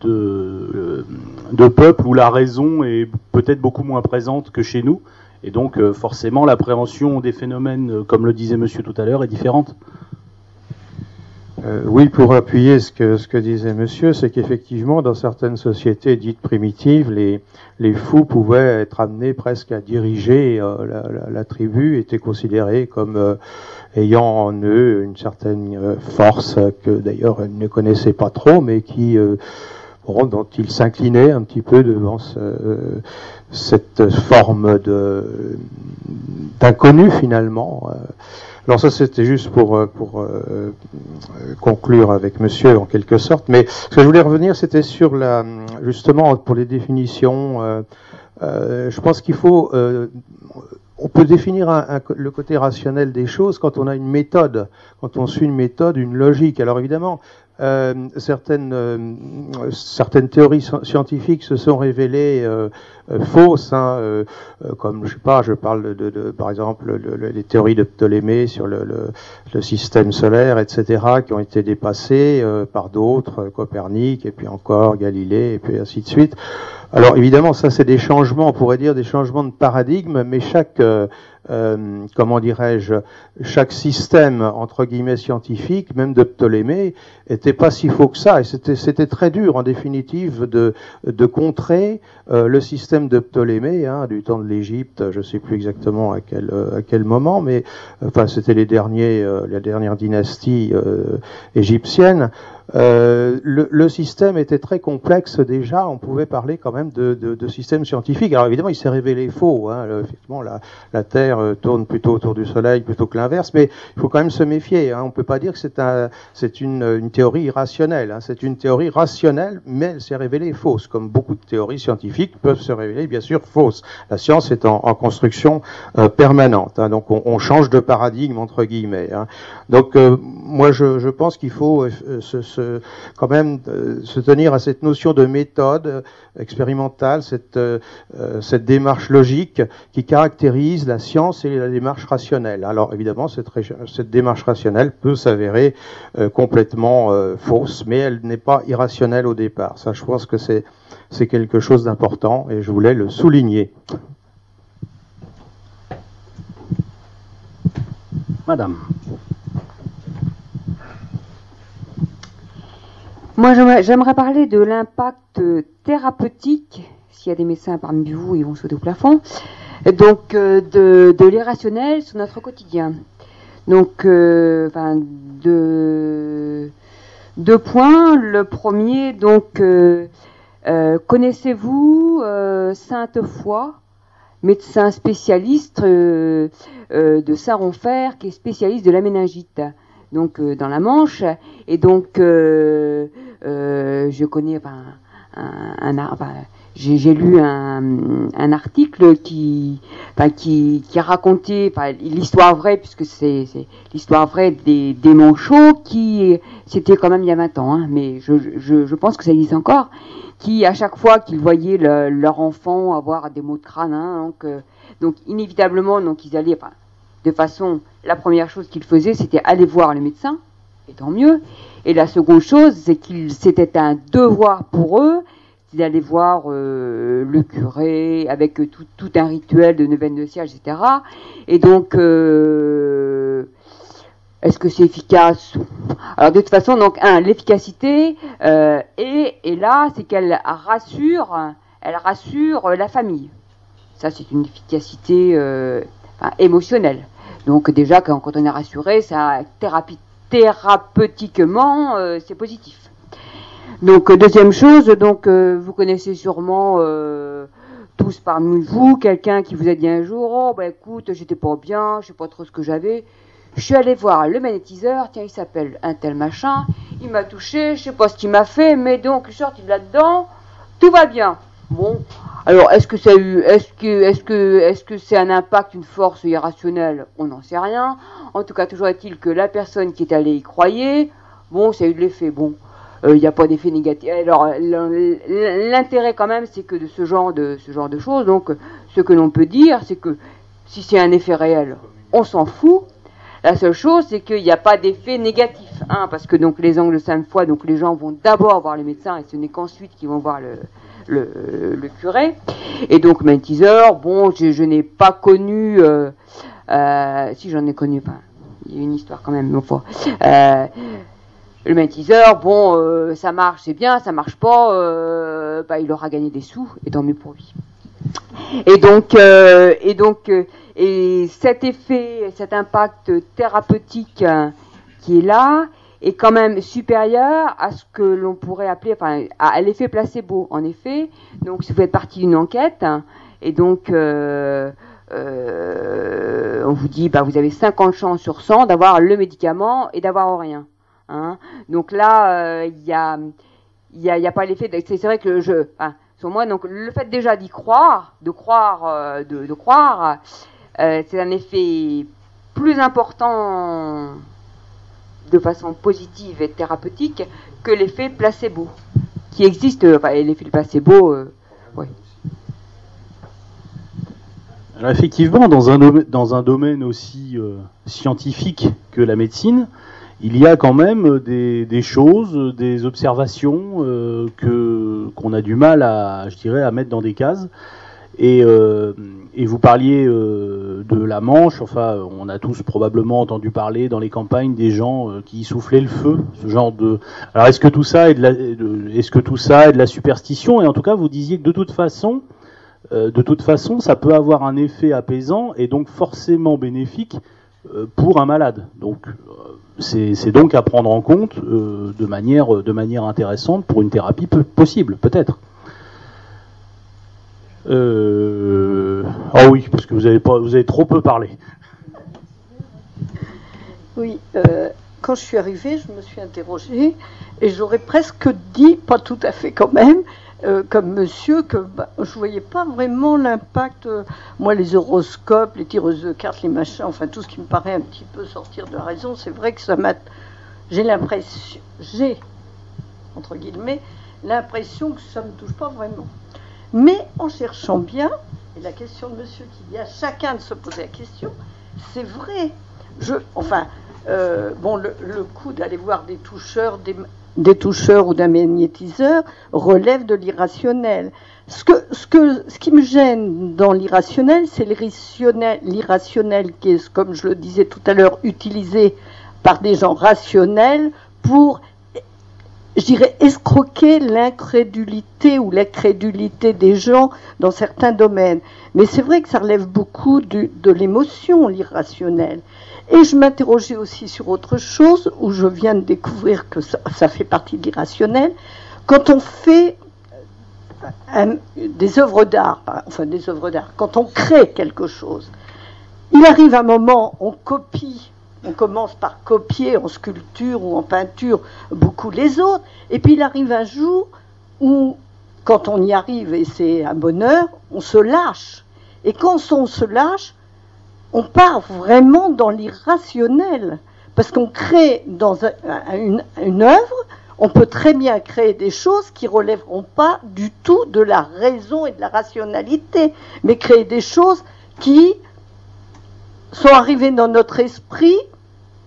de, euh, de peuples où la raison est peut-être beaucoup moins présente que chez nous. Et donc, euh, forcément, l'appréhension des phénomènes, comme le disait monsieur tout à l'heure, est différente. Euh, oui, pour appuyer ce que, ce que disait monsieur, c'est qu'effectivement, dans certaines sociétés dites primitives, les, fous pouvaient être amenés presque à diriger euh, la, la- tribu, étaient considérés comme euh, ayant en eux une certaine force que d'ailleurs ils ne connaissaient pas trop, mais qui, dont ils s'inclinaient un petit peu devant ce- cette forme d'inconnu finalement. Alors ça c'était juste pour euh, pour euh, euh, conclure avec Monsieur en quelque sorte, mais ce que je voulais revenir c'était sur la justement pour les définitions. euh, euh, je pense qu'il faut euh, on peut définir le côté rationnel des choses quand on a une méthode, quand on suit une méthode, une logique. Alors évidemment, euh, certaines, euh, certaines théories sci- scientifiques se sont révélées euh, euh, fausses, hein, euh, comme je sais pas, je parle de, de- par exemple le- le- les théories de Ptolémée sur le, le- système solaire, etc., qui ont été dépassées par d'autres, Copernic et puis encore Galilée et puis ainsi de suite. Alors évidemment, ça c'est des changements, on pourrait dire des changements de paradigme, mais chaque, euh, comment dirais-je, chaque système entre guillemets scientifique, même de Ptolémée, était pas si faux que ça, et c'était très dur en définitive de contrer euh, le système de Ptolémée hein, du temps de l'Égypte, je sais plus exactement à quel euh, à quel moment, mais enfin c'était les derniers la dernière dynastie égyptienne. Euh, le, le système était très complexe déjà, on pouvait parler quand même de, de, de système scientifique. Alors évidemment, il s'est révélé faux. Hein. Effectivement, la, la Terre euh, tourne plutôt autour du Soleil plutôt que l'inverse, mais il faut quand même se méfier. Hein. On peut pas dire que c'est un, une, une théorie irrationnelle. Hein. C'est une théorie rationnelle, mais elle s'est révélée fausse, comme beaucoup de théories scientifiques peuvent se révéler bien sûr fausses. La science est en, en construction euh, permanente, hein. donc on, on change de paradigme entre guillemets. Hein. Donc euh, moi, je, je pense qu'il faut euh, se, quand même euh, se tenir à cette notion de méthode euh, expérimentale, cette, euh, cette démarche logique qui caractérise la science et la démarche rationnelle. Alors évidemment, cette, démarche rationnelle peut s'avérer complètement fausse, mais elle n'est pas irrationnelle au départ. Ça, je pense que c'est quelque chose d'important et je voulais le souligner. Madame. Moi, j'aimerais- parler de l'impact thérapeutique, s'il y a des médecins parmi vous, ils vont sauter au plafond, donc euh, de, l'irrationnel sur notre quotidien. Donc, euh, enfin, deux, points. Le premier, donc, euh, connaissez-vous Sainte Foy, médecin spécialiste de Saint-Ronfer, qui est spécialiste de la méningite, donc euh, dans la Manche, et donc euh, euh, je connais enfin, un, un enfin, j'ai lu un, un article qui, enfin, qui, qui racontait enfin, l'histoire vraie, puisque c'est c'est l'histoire vraie des, des manchots, qui c'était quand même il y a 20 ans, hein, mais je, je, je pense que ça existe encore, qui à chaque fois qu'ils voyaient le- leur enfant avoir des maux de crâne, hein, donc, euh, donc inévitablement donc ils allaient, enfin, de façon, la première chose qu'ils faisaient, c'était aller voir le médecin, et tant mieux. Et la seconde chose, c'est qu'il c'était un devoir pour eux d'aller voir euh, le curé avec tout, un rituel de neuvaine de cierge, etc. Et donc, euh, est-ce que c'est efficace? Alors de toute façon, donc un, l'efficacité euh, et, là, c'est qu'elle rassure, elle rassure la famille. Ça, c'est une efficacité euh, émotionnelle. Donc déjà, quand, on est rassuré, ça thérapeutiquement, euh, c'est positif. Donc euh, deuxième chose, donc euh, vous connaissez sûrement tous parmi vous quelqu'un qui vous a dit un jour, oh bah écoute, j'étais pas bien, je sais pas trop ce que j'avais, Je suis allé voir le magnétiseur, tiens, il s'appelle un tel machin, il m'a touché, je sais pas ce qu'il m'a fait, mais donc je sorti de là-dedans, tout va bien. Bon, alors est-ce que ça est-ce que, est-ce que, est-ce que c'est un impact, une force irrationnelle? On n'en sait rien. En tout cas, toujours est-il que la personne qui est allée y croyait, bon, ça a eu de l'effet. Bon, il n'y a pas d'effet négatif. Alors l'intérêt quand même, c'est que de ce genre de ce genre de choses, donc ce que l'on peut dire, c'est que si c'est un effet réel, on s'en fout. La seule chose, c'est qu'il n'y a pas d'effet négatif, hein, parce que donc les angles cinq fois, donc les gens vont d'abord voir le médecin et ce n'est qu'ensuite qu'ils vont voir le, le, curé. Et donc magnétiseur, bon, je, n'ai pas connu, euh, euh, si j'en ai connu, pas, il y a une histoire quand même, une fois. Euh, le magnétiseur, bon, euh, ça marche, c'est bien, ça marche pas, euh, bah, il aura gagné des sous, et tant mieux pour lui. Et donc, euh, et donc, et cet effet, cet impact thérapeutique qui est là, est quand même supérieur à ce que l'on pourrait appeler, enfin, à l'effet placebo, en effet. Donc, si vous faites partie d'une enquête, et donc, euh, euh, on vous dit, bah, vous avez 50 chances sur 100 d'avoir le médicament et d'avoir rien. Hein. Donc là, il n'y a, y a, y a pas l'effet. C'est vrai que je, enfin, sur moi, donc le fait déjà d'y croire, de croire, de, de croire, euh, c'est un effet plus important de façon positive et thérapeutique que l'effet placebo, qui existe, enfin, l'effet placebo, euh. Alors effectivement, dans un, domaine, dans un domaine aussi euh, scientifique que la médecine, il y a quand même des, des choses, des observations euh, que qu'on a du mal à, je dirais, à mettre dans des cases. Et, euh, et vous parliez euh, de la Manche. Enfin, on a tous probablement entendu parler dans les campagnes des gens euh, qui soufflaient le feu, ce genre de. Alors, est-ce que tout ça est de la, est-ce que tout ça est de la superstition? Et en tout cas, vous disiez que de toute façon, euh, de toute façon, ça peut avoir un effet apaisant et donc forcément bénéfique euh, pour un malade. Donc, c'est donc à prendre en compte de manière de manière intéressante pour une thérapie possible, peut-être. Euh... Ah oui, parce que vous avez pas, vous avez trop peu parlé. Oui, euh, quand je suis arrivée, je me suis interrogée et j'aurais presque dit, pas tout à fait quand même, euh, comme monsieur, que bah, je voyais pas vraiment l'impact. moi, les horoscopes, les tireuses de cartes, les machins, enfin tout ce qui me paraît un petit peu sortir de la raison, c'est vrai que ça m'a. J'ai l'impression, j'ai entre guillemets l'impression que ça me touche pas vraiment. Mais en cherchant bien, et la question de monsieur qui dit à chacun de se poser la question, c'est vrai. Je, enfin, euh, bon, le, le coup d'aller voir des toucheurs, des, des toucheurs ou d'un magnétiseur relève de l'irrationnel. Ce, que, ce, que, ce qui me gêne dans l'irrationnel, c'est l'irrationnel, l'irrationnel qui est, comme je le disais tout à l'heure, utilisé par des gens rationnels pour je dirais, escroquer l'incrédulité ou la crédulité des gens dans certains domaines. Mais c'est vrai que ça relève beaucoup de l'émotion, l'irrationnel. Et je m'interrogeais aussi sur autre chose, où je viens de découvrir que ça, fait partie de l'irrationnel. Quand on fait un- des œuvres d'art, enfin des œuvres d'art, quand on crée quelque chose, il arrive un moment, on copie, on commence par copier en sculpture ou en peinture beaucoup les autres, et puis il arrive un jour où, quand on y arrive, et c'est un bonheur, on se lâche. Et quand on se lâche, on part vraiment dans l'irrationnel, parce qu'on crée dans un- un- une, une œuvre, on peut très bien créer des choses qui relèveront pas du tout de la raison et de la rationalité, mais créer des choses qui sont arrivées dans notre esprit.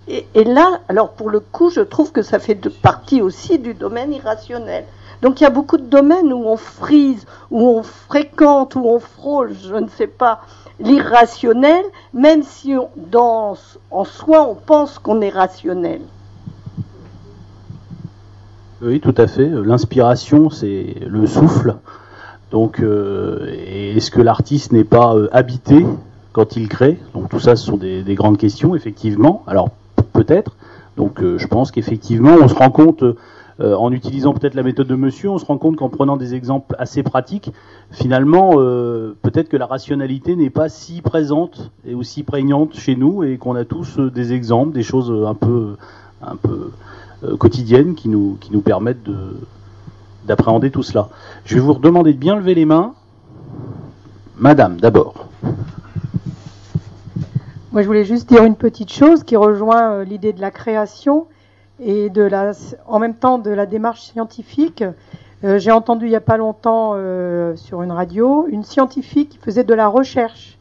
Et, là, alors pour le coup, je trouve que ça fait partie aussi du domaine irrationnel. Donc il y a beaucoup de domaines où on frise, où on fréquente, où on frôle, je ne sais pas, l'irrationnel, même si on- dans, en soi on pense qu'on est rationnel. Oui, tout à fait. L'inspiration, c'est le souffle. Donc, euh, est-ce que l'artiste n'est pas euh, habité? Quand il crée Donc, tout ça, ce sont des, des grandes questions, effectivement. Alors, peut-être. Donc, euh, je pense qu'effectivement, on se rend compte. euh, en utilisant peut-être la méthode de monsieur, on se rend compte qu'en prenant des exemples assez pratiques, finalement, euh, peut-être que la rationalité n'est pas si présente et aussi prégnante chez nous et qu'on a tous des exemples, des choses un peu, un peu quotidiennes qui nous, permettent de, d'appréhender tout cela. Je vais vous redemander de bien lever les mains. Madame, d'abord. Moi, je voulais juste dire une petite chose qui rejoint euh, l'idée de la création et de la, en même temps de la démarche scientifique. Euh, J'ai entendu il n'y a pas longtemps euh, sur une radio une scientifique qui faisait de la recherche.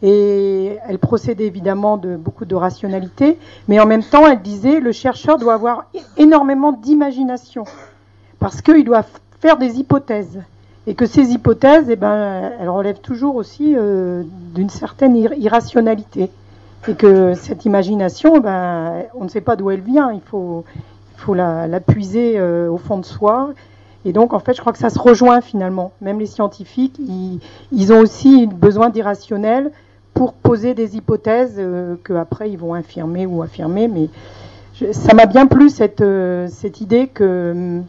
Et elle procédait évidemment de beaucoup de rationalité, mais en même temps, elle disait le chercheur doit avoir énormément d'imagination parce qu'il doit faire des hypothèses et que ces hypothèses, eh ben, elles relèvent toujours aussi d'une certaine ir irrationalité et que cette imagination, ben, on ne sait pas d'où elle vient, il faut, il faut la, puiser euh, au fond de soi. Et donc, en fait, je crois que ça se rejoint finalement. Même les scientifiques, ils, ils ont aussi besoin d'irrationnel pour poser des hypothèses euh, qu'après ils vont infirmer ou affirmer. Mais ça m'a bien plu cette, euh, cette idée que hum,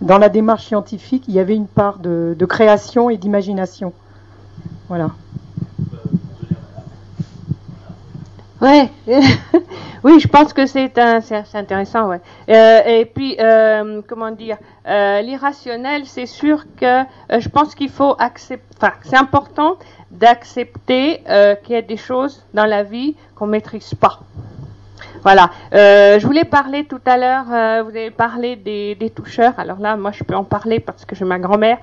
dans la démarche scientifique, il y avait une part de, de création et d'imagination. Voilà. Ouais, oui, je pense que c'est intéressant, ouais. Euh, et puis, euh, comment dire, euh, l'irrationnel, c'est sûr que je pense qu'il faut accepter, enfin, c'est important d'accepter qu'il y a des choses dans la vie qu'on maîtrise pas. Voilà. Je voulais parler tout à l'heure, vous avez parlé des, des toucheurs. Alors là, moi, je peux en parler parce que j'ai ma grand-mère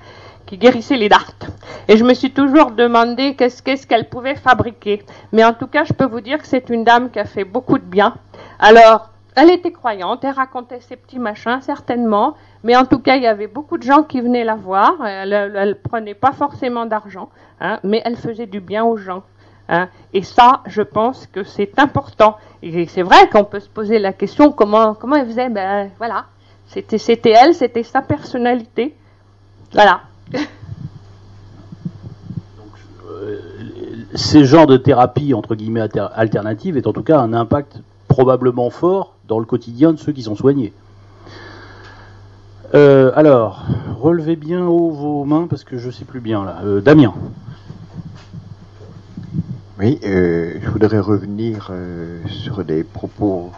qui guérissait les dartes. Et je me suis toujours demandé qu'est-ce qu'elle pouvait fabriquer. Mais en tout cas, je peux vous dire que c'est une dame qui a fait beaucoup de bien. Alors, elle était croyante, elle racontait ses petits machins, certainement. Mais en tout cas, il y avait beaucoup de gens qui venaient la voir. Elle, elle prenait pas forcément d'argent, hein, mais elle faisait du bien aux gens. Hein. Et ça, je pense que c'est important. Et c'est vrai qu'on peut se poser la question comment comment elle faisait? Ben voilà, c'était c'était elle, c'était sa personnalité. Voilà. Ces genres de thérapie, entre guillemets, alter- alternative, est en tout cas un impact probablement fort dans le quotidien de ceux qui sont soignés. Euh, alors, relevez bien haut vos mains parce que je sais plus bien là. Euh, Damien. Oui, euh, je voudrais revenir euh, sur des propos,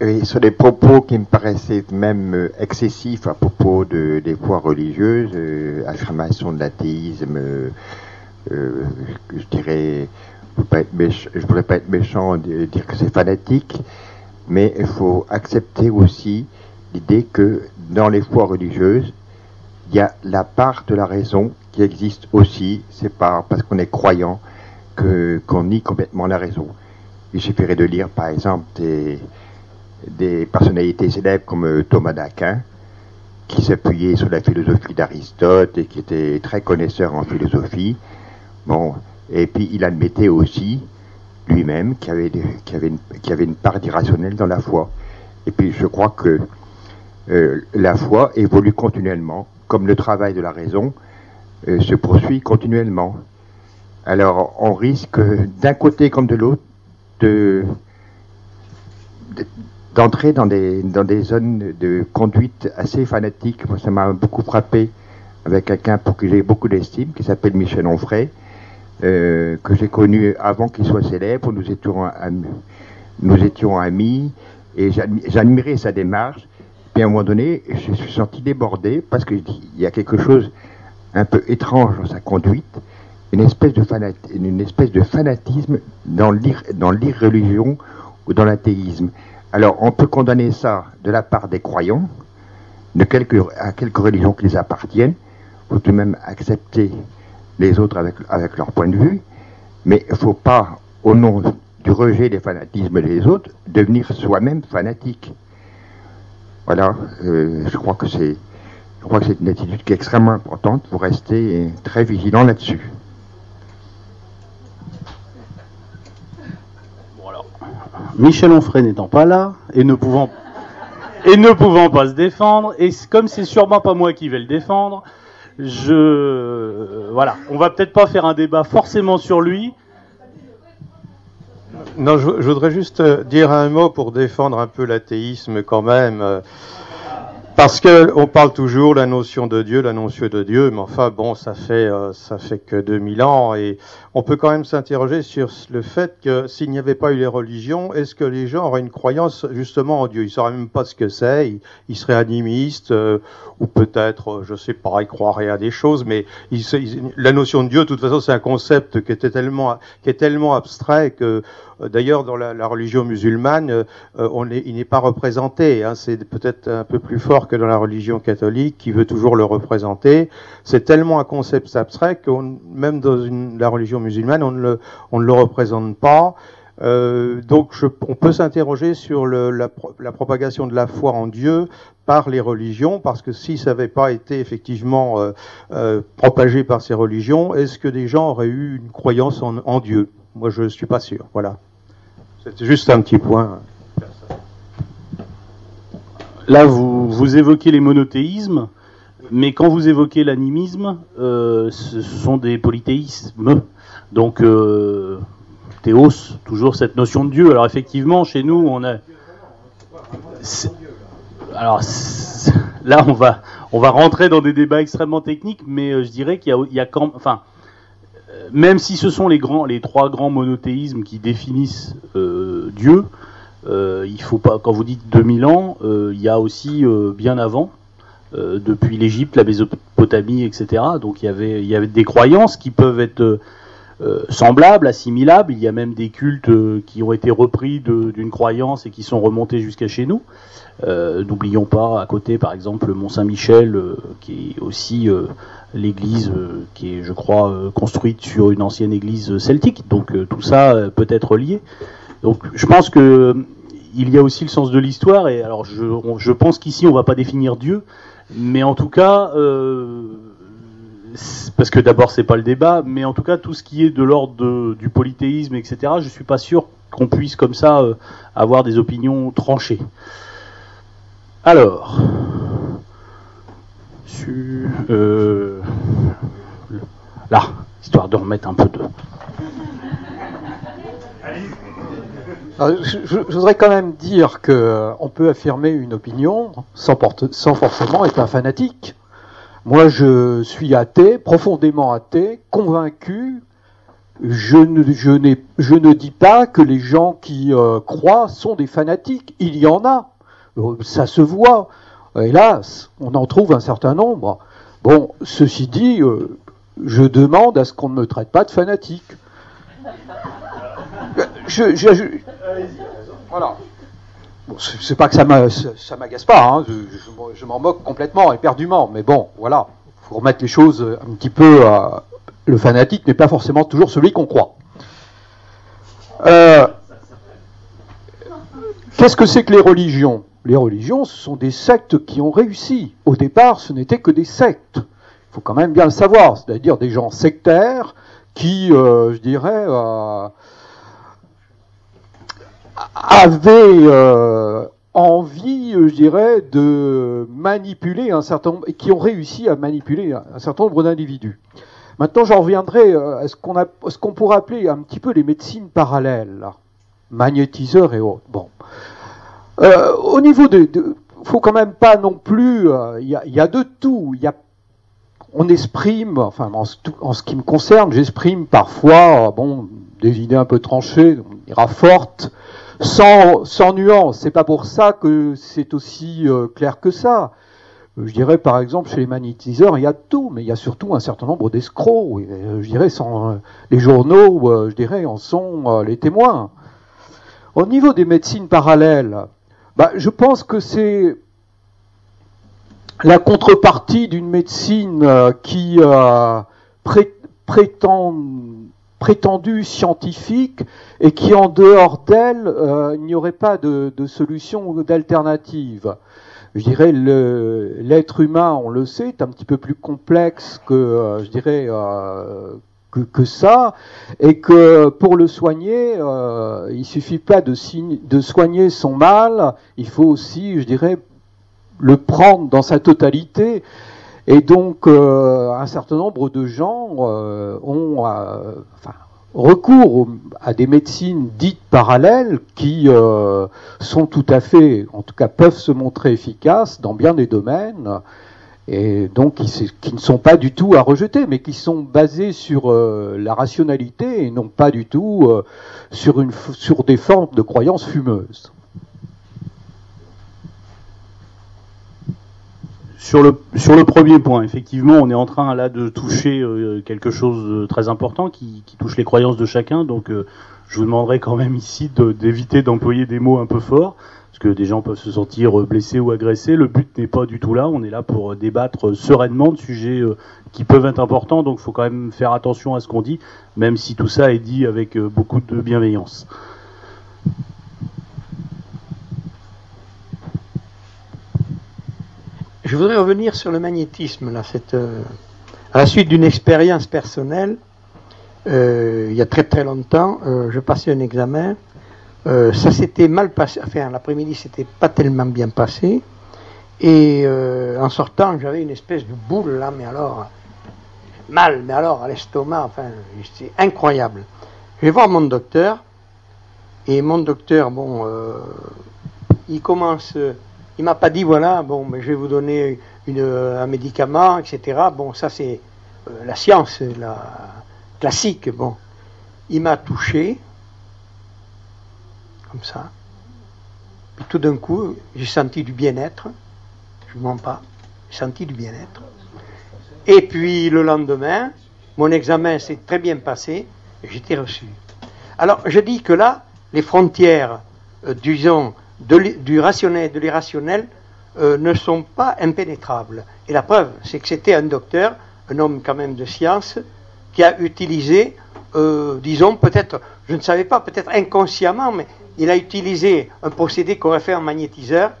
oui, sur des propos qui me paraissaient même euh, excessifs à propos de, des foi religieuses, euh, affirmation de l'athéisme. euh, euh, je dirais, je ne voudrais pas être méchant de dire que c'est fanatique, mais il faut accepter aussi l'idée que dans les foi religieuses, il y a la part de la raison qui existe aussi. C'est pas parce qu'on est croyant que qu'on nie complètement la raison. Il suffirait de lire par exemple des, des personnalités célèbres comme euh, Thomas d'Aquin, qui s'appuyait sur la philosophie d'Aristote et qui était très connaisseur en philosophie. Bon, et puis il admettait aussi lui-même qu'il avait, avait, une, part d'irrationnel dans la foi. Et puis je crois que euh, la foi évolue continuellement, comme le travail de la raison euh, se poursuit continuellement. Alors on risque d'un côté comme de l'autre de- d'entrer dans des, dans des zones de conduite assez fanatiques. Moi, ça m'a beaucoup frappé avec quelqu'un pour qui j'ai beaucoup d'estime, qui s'appelle Michel Onfray, euh, que j'ai connu avant qu'il soit célèbre. Nous étions, amis, et j'admi- j'admirais sa démarche. Puis à un moment donné, je suis senti débordé parce qu'il y a quelque chose un peu étrange dans sa conduite, une espèce de, une espèce de fanatisme dans l'irreligion ou dans l'athéisme. Alors, on peut condamner ça de la part des croyants, de quelque, à quelque religion qui les appartiennent, faut tout de même accepter les autres avec, leur point de vue, mais il ne faut pas, au nom du rejet des fanatismes des autres, devenir soi-même fanatique. Voilà, euh, je crois que c'est je crois que c'est une attitude qui est extrêmement importante. Vous restez très vigilant là-dessus. Michel Onfray n'étant pas là et ne pouvant et ne pouvant pas se défendre, et comme c'est sûrement pas moi qui vais le défendre, je voilà, on va peut-être pas faire un débat forcément sur lui. Non, je, voudrais juste euh, dire un mot pour défendre un peu l'athéisme quand même. Euh, Parce que on parle toujours la notion de Dieu, la notion de Dieu, mais enfin bon, ça fait euh, ça fait que 2000 ans et on peut quand même s'interroger sur le fait que s'il n'y avait pas eu les religions, est-ce que les gens auraient une croyance justement en Dieu? Ils sauraient même pas ce que c'est, ils, ils, seraient animistes euh, ou peut-être, euh, je sais pas, ils croiraient à des choses, mais ils, la notion de Dieu, de toute façon, c'est un concept qui était tellement qui est tellement abstrait que D'ailleurs, dans la, la, religion musulmane, on est, il n'est pas représenté. Hein, c'est peut-être un peu plus fort que dans la religion catholique, qui veut toujours le représenter. C'est tellement un concept abstrait que même dans une, la religion musulmane, on ne le, on ne le représente pas. Euh, donc on peut s'interroger sur la, propagation de la foi en Dieu par les religions, parce que si ça n'avait pas été effectivement euh, euh, propagé par ces religions, est-ce que des gens auraient eu une croyance en, Dieu? Moi je ne suis pas sûr. Voilà. C'était juste un petit point. Là, vous, évoquez les monothéismes, mais quand vous évoquez l'animisme, ce sont des polythéismes. Donc, euh, théos, toujours cette notion de Dieu. Alors, effectivement, chez nous, on a. Alors, là, on va, on va rentrer dans des débats extrêmement techniques, mais euh, je dirais qu'il y y a quand, enfin, euh, même si ce sont les grands, les trois grands monothéismes qui définissent Dieu, euh, il faut pas, quand vous dites 2000 ans, il y a aussi bien avant, depuis l'Égypte, la Mésopotamie, etc. Donc il y avait, il y avait des croyances qui peuvent être semblables, assimilables. Il y a même des cultes qui ont été repris d'une croyance et qui sont remontés jusqu'à chez nous. N'oublions pas à côté, par exemple, le Mont Saint-Michel, qui est aussi l'église qui est, je crois, construite sur une ancienne église celtique. Donc tout ça peut être lié. Donc je pense que il y a aussi le sens de l'histoire et alors je, je pense qu'ici on va pas définir Dieu, mais en tout cas euh, parce que d'abord c'est pas le débat, mais en tout cas tout ce qui est de l'ordre du polythéisme etc. Je suis pas sûr qu'on puisse comme ça euh, avoir des opinions tranchées. Alors, euh, là, histoire de remettre un peu de je, voudrais quand même dire qu'on euh, peut affirmer une opinion sans forcément être un fanatique. Moi, je suis athée, profondément athée, convaincu. Je ne, je, je ne dis pas que les gens qui euh, croient sont des fanatiques. Il y en a. Euh, ça se voit. Hélas, on en trouve un certain nombre. Bon, ceci dit, euh, je demande à ce qu'on ne me traite pas de fanatique. Je, je, je, voilà. Bon, c'est pas que ça m'agace pas, hein. je, m'en moque complètement, éperdument, mais bon, voilà, faut remettre les choses un petit peu. Le fanatique n'est pas forcément toujours celui qu'on croit. Euh... Qu'est-ce que c'est que les religions? Les religions, ce sont des sectes qui ont réussi. Au départ, ce n'étaient que des sectes. Il faut quand même bien le savoir, c'est-à-dire des gens sectaires qui, euh, je dirais, avaient euh, envie, euh, je dirais, de manipuler un certain nombre, qui ont réussi à manipuler un, certain nombre d'individus. Maintenant, j'en reviendrai euh, à ce qu'on pourrait appeler un petit peu les médecines parallèles, magnétiseurs et autres. Bon, euh, au niveau de, de, faut quand même pas non plus, il y, a, de tout. Y a, on exprime, enfin en, en ce qui me concerne, j'exprime parfois, bon, des idées un peu tranchées, on dira fortes, sans, sans nuance. C'est pas pour ça que c'est aussi euh, clair que ça. Euh, je dirais par exemple chez les magnétiseurs, il y a tout, mais il y a surtout un certain nombre d'escrocs. Euh, je dirais sans les journaux, je dirais en sont les témoins. Au niveau des médecines parallèles, bah, je pense que c'est la contrepartie d'une médecine qui prétend prétendue scientifique et qui, en dehors d'elle, euh, il n'y aurait pas de, de solution ou d'alternative. Je dirais l'être humain, on le sait, est un petit peu plus complexe que, euh, je dirais, euh, que, que, ça, et que pour le soigner, euh, il suffit pas de, de soigner son mal, il faut aussi, je dirais, le prendre dans sa totalité. Et donc, euh, un certain nombre de gens euh, ont, euh, recours à des médecines dites parallèles qui sont tout à fait, en tout cas peuvent se montrer efficaces dans bien des domaines et donc qui, ne sont pas du tout à rejeter, mais qui sont basés sur la rationalité et non pas du tout sur des formes de croyances fumeuses. Sur le, sur le premier point, effectivement, on est en train là de toucher euh, quelque chose de très important qui, touche les croyances de chacun. Donc, euh, je vous demanderai quand même ici d'éviter d'employer des mots un peu forts, parce que des gens peuvent se sentir euh, blessés ou agressés. Le but n'est pas du tout là. On est là pour débattre sereinement de sujets qui peuvent être importants. Donc, il faut quand même faire attention à ce qu'on dit, même si tout ça est dit avec beaucoup de bienveillance. Je voudrais revenir sur le magnétisme, là, euh, à la suite d'une expérience personnelle. euh, il y a très très longtemps, euh, je passais un examen. Ça s'était mal passé, enfin l'après-midi c'était pas tellement bien passé. Et en sortant, j'avais une espèce de boule là, mais alors mal, mais alors à l'estomac, enfin c'est incroyable. Je vais voir mon docteur et mon docteur, bon, il commence, il m'a pas dit voilà, bon, mais je vais vous donner une, un médicament, etc. Bon, ça c'est euh, la science, la classique. Bon, il m'a touché comme ça. Puis tout d'un coup, j'ai senti du bien-être. Je ne mens pas. J'ai senti du bien-être. Et puis le lendemain, mon examen s'est très bien passé. et J'étais reçu. Alors je dis que là, les frontières, euh, disons, du rationnel et de l'irrationnel euh, ne sont pas impénétrables. Et la preuve, c'est que c'était un docteur, un homme quand même de science, qui a utilisé, euh, disons, peut-être, je ne savais pas, peut-être inconsciemment, mais il a utilisé un procédé qu'aurait fait un magnétiseur,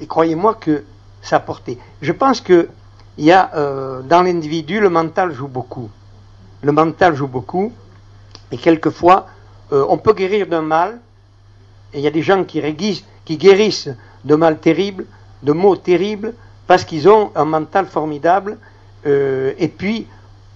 et croyez-moi que ça porté. Je pense que il y a euh, dans l'individu, le mental joue beaucoup. Le mental joue beaucoup, et quelquefois, on peut guérir d'un mal, et il y a des gens qui, qui guérissent de mal terribles, de maux terribles, parce qu'ils ont un mental formidable, euh, et puis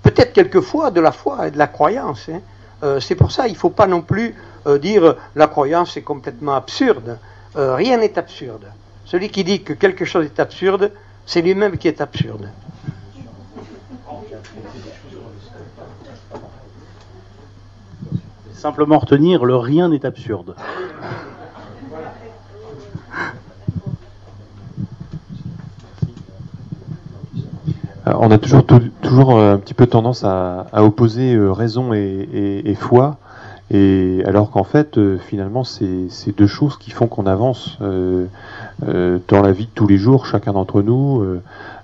peut-être quelquefois de la foi et de la croyance. hein. Euh, c'est pour ça il ne faut pas non plus euh, dire la croyance est complètement absurde. Rien n'est absurde. Celui qui dit que quelque chose est absurde, c'est lui-même qui est absurde. Simplement retenir, le rien n'est absurde. On a toujours, tou- toujours euh, un petit peu tendance à, opposer euh, raison et, foi, et alors qu'en fait, euh, finalement, c'est deux choses qui font qu'on avance dans la vie de tous les jours. Chacun d'entre nous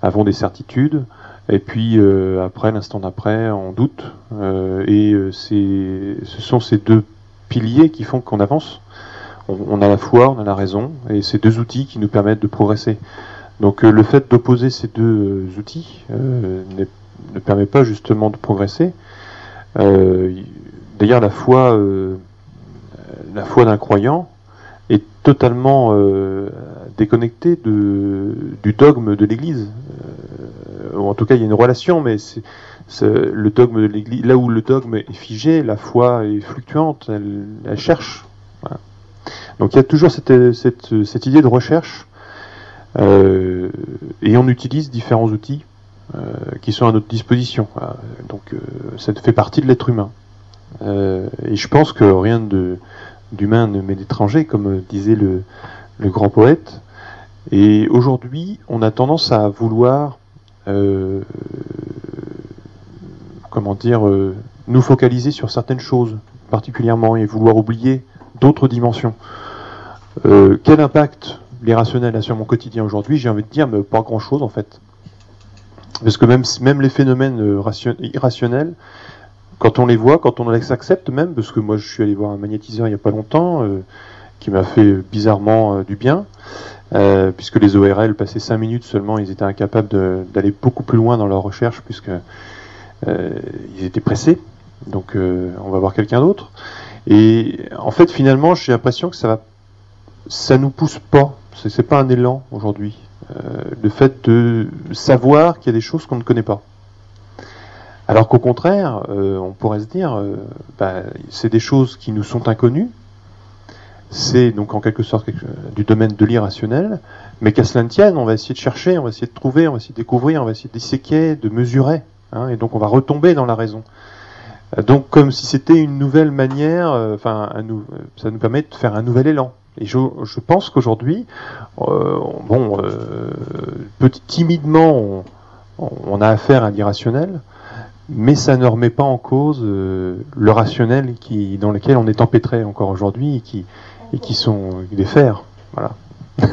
avons des certitudes, et puis euh, après, l'instant d'après, on doute, euh, et euh, ce sont ces deux piliers qui font qu'on avance. On, a la foi, on a la raison, et ces deux outils qui nous permettent de progresser. Donc euh, le fait d'opposer ces deux euh, outils n'est- ne permet pas justement de progresser. D'ailleurs, la foi, la foi d'un croyant est totalement déconnectée de, du dogme de l'Église. Euh, en tout cas, il y a une relation, mais le dogme de l'Église. Là où le dogme est figé, la foi est fluctuante. Elle, cherche. Donc il y a toujours cette, idée de recherche. Euh, et on utilise différents outils euh, qui sont à notre disposition. Donc ça fait partie de l'être humain. Et je pense que rien d'humain ne m'est étranger, comme disait le grand poète. Et aujourd'hui, on a tendance à vouloir, euh, comment dire, euh, nous focaliser sur certaines choses particulièrement et vouloir oublier d'autres dimensions. Euh, quel impact l'irrationnel a sur mon quotidien aujourd'hui? J'ai envie de dire, mais pas grand-chose en fait. Parce que même, même les phénomènes euh, ration- irrationnels, quand on les voit, quand on les accepte même, parce que moi je suis allé voir un magnétiseur il n'y a pas longtemps, qui m'a fait bizarrement du bien, euh, puisque les ORL passaient 5 minutes seulement, ils étaient incapables d'aller beaucoup plus loin dans leur recherche, puisque euh, ils étaient pressés. Donc euh, on va voir quelqu'un d'autre. Et en fait, finalement, j'ai l'impression que ça va, ça nous pousse pas. C'est pas un élan aujourd'hui. Le fait de savoir qu'il y a des choses qu'on ne connaît pas. Alors qu'au contraire, on pourrait se dire, bah, c'est des choses qui nous sont inconnues, c'est donc en quelque sorte du domaine de l'irrationnel, mais qu'à cela ne tienne, on va essayer de chercher, on va essayer de trouver, on va essayer de découvrir, on va essayer de disséquer, de mesurer, hein, et donc on va retomber dans la raison. Euh, Donc comme si c'était une nouvelle manière, euh, enfin, euh, ça nous permet de faire un nouvel élan. Et je, je pense qu'aujourd'hui, bon, euh, petit timidement, on, on a affaire à l'irrationnel, mais ça ne remet pas en cause le rationnel qui, dans lequel on est empêtré encore aujourd'hui et qui, et qui sont des fers. Voilà.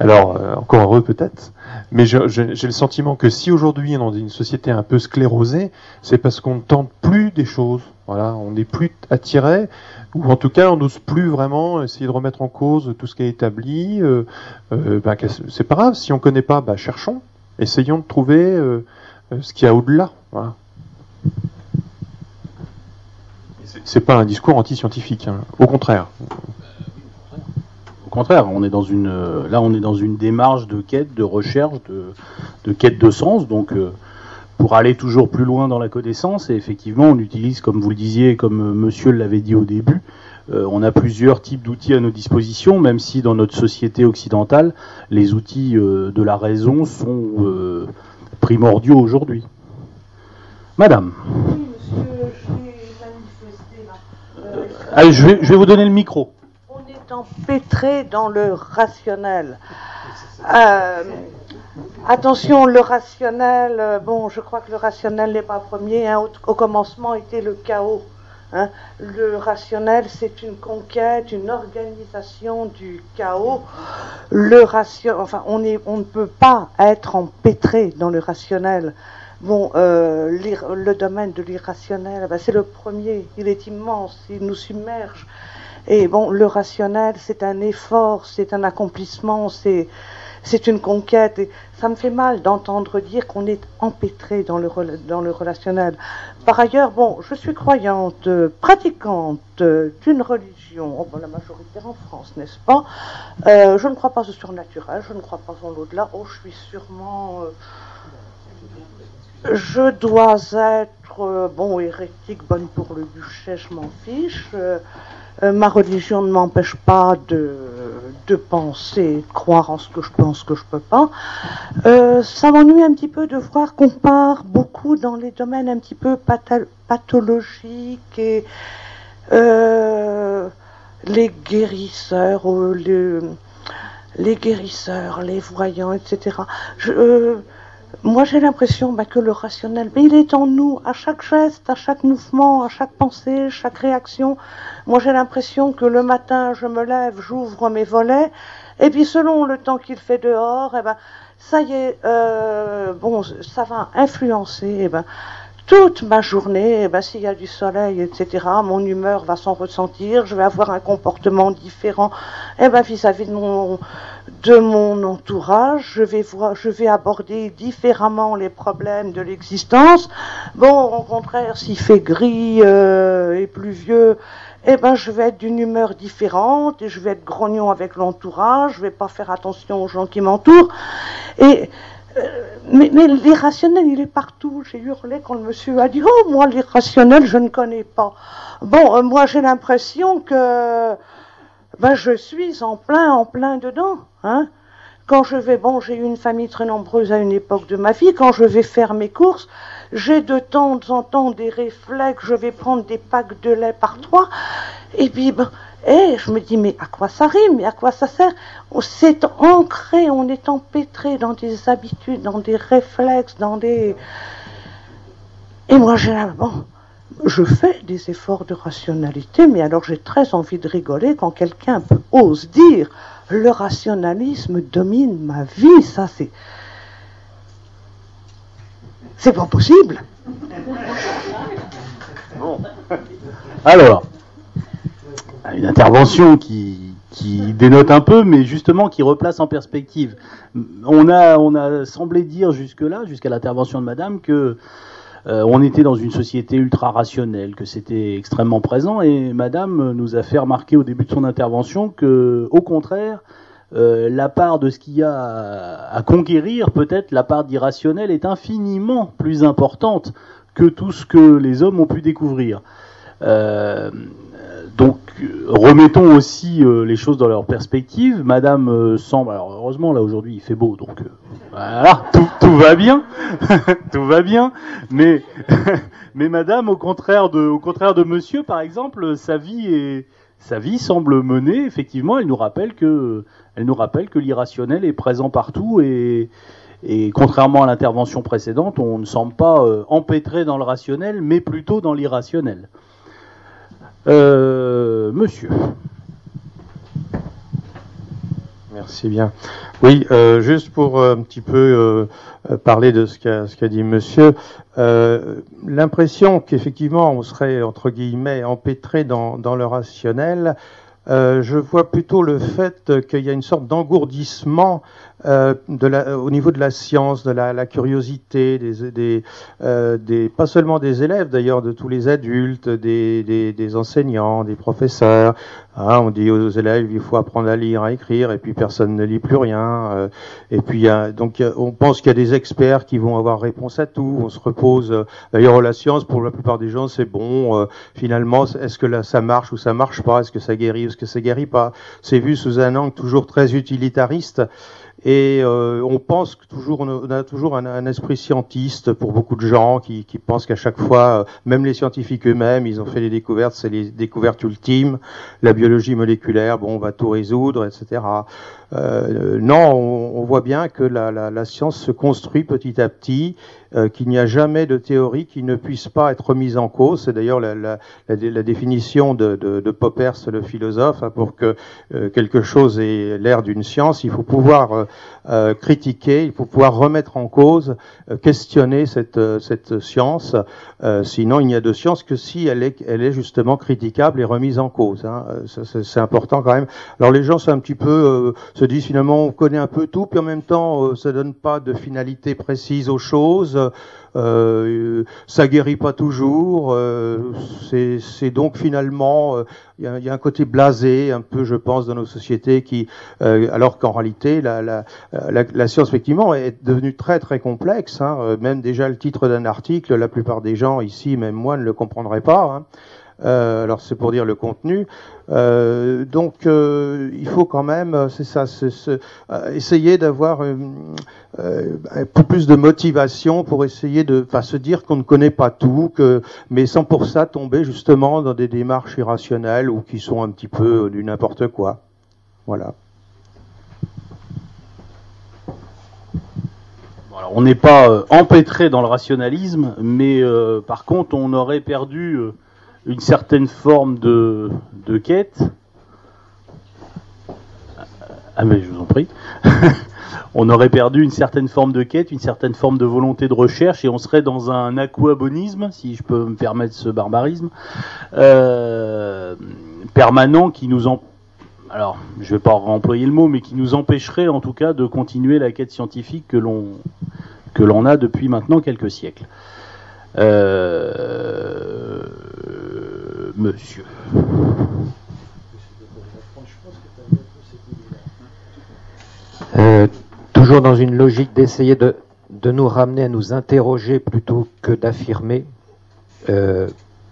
Alors, euh, encore heureux peut-être, mais j'ai le sentiment que si aujourd'hui on est dans une société un peu sclérosée, c'est parce qu'on ne tente plus des choses. Voilà, on n'est plus attiré, ou en tout cas on n'ose plus vraiment essayer de remettre en cause tout ce qui est établi. Euh, euh, qu'est-ce- c'est pas grave, si on connaît pas, bah, cherchons, essayons de trouver euh, euh, ce qu'il y a au-delà. C'est- pas un discours anti-scientifique, hein. au contraire. Au contraire, on est dans une, euh, là, on est dans une démarche de quête, de recherche, de, de quête de sens. Donc, euh, pour aller toujours plus loin dans la connaissance, et effectivement, on utilise, comme vous le disiez, comme euh, Monsieur l'avait dit au début, euh, on a plusieurs types d'outils à nos dispositions, même si dans notre société occidentale, les outils euh, de la raison sont euh, primordiaux aujourd'hui. Madame, allez, je vais, vous donner le micro. On est empêtré dans le rationnel. Euh, attention, le rationnel, euh, bon, je crois que le rationnel n'est pas premier. hein. au, commencement était le chaos. hein. Le rationnel, c'est une conquête, une organisation du chaos. Le enfin, on, on ne peut pas être empêtré dans le rationnel. Bon, euh, le domaine de l'irrationnel, ben, c'est le premier. Il est immense, il nous submerge. Et bon, le rationnel, c'est un effort, c'est un accomplissement, c'est c'est une conquête. Et ça me fait mal d'entendre dire qu'on est empêtré dans le dans le relationnel. Par ailleurs, bon, je suis croyante, pratiquante d'une religion, oh, bon, la majorité en France, n'est-ce pas? Euh, Je ne crois pas au surnaturel, je ne crois pas en l'au-delà. Oh, je suis sûrement euh, je dois être, euh, bon, hérétique, bonne pour le bûcher, je m'en fiche. Euh, ma religion ne m'empêche pas de, de penser, de croire en ce que je pense que je peux pas. Euh, ça m'ennuie un petit peu de voir qu'on part beaucoup dans les domaines un petit peu patho- pathologiques et euh, les guérisseurs, les, les guérisseurs, les voyants, etc. Je, moi, j'ai l'impression bah, que le rationnel, il est en nous, à chaque geste, à chaque mouvement, à chaque pensée, chaque réaction. Moi, j'ai l'impression que le matin, je me lève, j'ouvre mes volets, et puis selon le temps qu'il fait dehors, eh ben, ça y est, euh, bon, ça va influencer, eh ben, toute ma journée, eh ben, s'il y a du soleil, etc., mon humeur va s'en ressentir, je vais avoir un comportement différent, eh ben, vis-à-vis de mon, entourage, je vais voir, je vais aborder différemment les problèmes de l'existence. Bon, au contraire, s'il fait gris euh, et pluvieux, eh ben, je vais être d'une humeur différente et je vais être grognon avec l'entourage, je vais pas faire attention aux gens qui m'entourent. Et mais, mais l'irrationnel, il est partout. J'ai hurlé quand le monsieur a dit Oh, moi, l'irrationnel, je ne connais pas. Bon, euh, moi, j'ai l'impression que ben, je suis en plein, en plein dedans. Hein. Quand je vais, bon, j'ai eu une famille très nombreuse à une époque de ma vie, quand je vais faire mes courses, j'ai de temps en temps des réflexes, je vais prendre des packs de lait par trois, et puis, ben, et je me dis, mais à quoi ça rime, mais à quoi ça sert? On s'est ancré, on est empêtré dans des habitudes, dans des réflexes, dans des... Et moi, bon, je fais des efforts de rationalité, mais alors j'ai très envie de rigoler quand quelqu'un ose dire le rationalisme domine ma vie. Ça, c'est. C'est pas possible. Alors, une intervention qui, qui dénote un peu, mais justement qui replace en perspective. On a, on a semblé dire jusque-là, jusqu'à l'intervention de Madame, que euh, on était dans une société ultra rationnelle, que c'était extrêmement présent, et Madame nous a fait remarquer au début de son intervention que, au contraire, euh, la part de ce qu'il y a à, conquérir, peut-être la part d'irrationnel, est infiniment plus importante que tout ce que les hommes ont pu découvrir. Euh, donc remettons aussi euh, les choses dans leur perspective. Madame euh, semble, heureusement là aujourd'hui il fait beau, donc euh, voilà, tout, va bien, tout va bien. Mais Madame, au contraire de, Monsieur par exemple, sa vie semble mener effectivement. Elle nous rappelle que, elle nous rappelle que l'irrationnel est présent partout et et contrairement à l'intervention précédente, on ne semble pas euh, empêtré dans le rationnel, mais plutôt dans l'irrationnel. Euh, monsieur. Merci bien. Oui, euh, juste pour euh, un petit peu parler de ce qu'a dit Monsieur, l'impression qu'effectivement on serait entre guillemets empêtré dans, le rationnel. je vois plutôt le fait qu'il y a une sorte d'engourdissement euh, de la, au niveau de la science, de la, la curiosité, des, des, euh, des, pas seulement des élèves d'ailleurs, de tous les adultes, des, des, des enseignants, des professeurs. Hein, on dit aux élèves il faut apprendre à lire, à écrire, et puis personne ne lit plus rien. euh, et puis a, donc a- on pense qu'il y a des experts qui vont avoir réponse à tout. On se repose. euh, D'ailleurs la science pour la plupart des gens c'est bon. euh, finalement est-ce que là ça marche ou ça marche pas? Est-ce que ça guérit ou est-ce que ça guérit pas? C'est vu sous un angle toujours très utilitariste. Et euh, on pense que toujours, on a toujours un, esprit scientiste pour beaucoup de gens qui, pensent qu'à chaque fois, euh, même les scientifiques eux-mêmes, ils ont fait des découvertes, c'est les découvertes ultimes, la biologie moléculaire, bon, on va tout résoudre, etc. Euh, non, on, on voit bien que la, la, la science se construit petit à petit, euh, qu'il n'y a jamais de théorie qui ne puisse pas être remise en cause. C'est d'ailleurs la, la définition de, de, de Poppers, le philosophe, hein, pour que euh, quelque chose ait l'air d'une science, il faut pouvoir euh, critiquer, il faut pouvoir remettre en cause, euh, questionner cette, euh, cette science. Euh, sinon, il n'y a de science que si elle est, elle est justement critiquable et remise en cause. Hein. C'est- important quand même. Alors les gens, un petit peu se disent finalement on connaît un peu tout, puis en même temps ça donne pas de finalité précise aux choses. Euh, ça guérit pas toujours. euh, c'est donc finalement euh, il y, a, il y a un côté blasé un peu, je pense, dans nos sociétés qui, euh, alors qu'en réalité la, la, la, science effectivement est devenue très très complexe. Hein, Euh, même déjà le titre d'un article, la plupart des gens ici, même moi, ne le comprendraient pas. Hein. Euh, alors c'est pour dire le contenu. Euh, donc euh, il faut quand même, euh, c'est ça, c'est- c'est, euh, essayer d'avoir euh, un peu plus de motivation pour essayer de, enfin, se dire qu'on ne connaît pas tout, que, mais sans pour ça tomber justement dans des démarches irrationnelles ou qui sont un petit peu du n'importe quoi. Voilà. On n'est pas empêtré dans le rationalisme, mais par contre, on aurait perdu une certaine forme de, quête. Ah, mais je vous en prie. on aurait perdu une certaine forme de quête, une certaine forme de volonté de recherche, et on serait dans un aquabonisme, si je peux me permettre ce barbarisme, euh, permanent qui nous le mot, mais qui nous empêcherait en tout cas de continuer la quête scientifique que l'on a depuis maintenant quelques siècles. Euh, monsieur. Euh, toujours dans une logique d'essayer de, nous ramener à nous interroger plutôt que d'affirmer. Euh,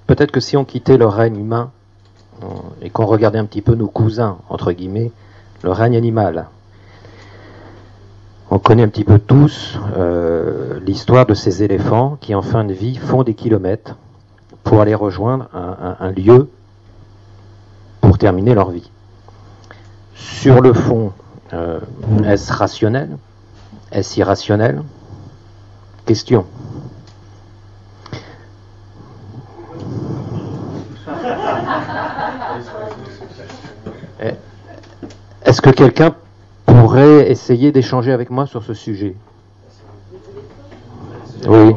Peut-être que si on quittait le règne humain et qu'on regardait un petit peu nos cousins, entre guillemets, le règne animal, on connaît un petit peu tous euh, l'histoire de ces éléphants qui, en fin de vie, font des kilomètres pour aller rejoindre un, un- un lieu pour terminer leur vie. Sur le fond, euh, est-ce rationnel? Est-ce irrationnel? Question. Eh, Est-ce que quelqu'un pourrait essayer d'échanger avec moi sur ce sujet Oui.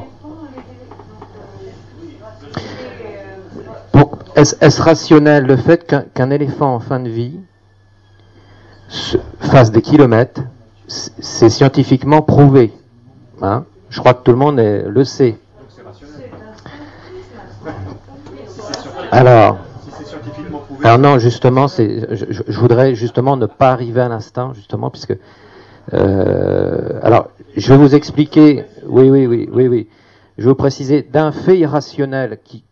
Est-ce rationnel le fait qu'un éléphant en fin de vie se- fasse des kilomètres? C'est scientifiquement prouvé. Hein? Je crois que tout le monde le sait. Alors, alors non, justement, je, voudrais justement ne pas arriver à l'instant, justement, puisque, euh, alors, je vais vous expliquer. Oui, oui, oui, oui, oui. je vais vous préciser d'un fait irrationnel qui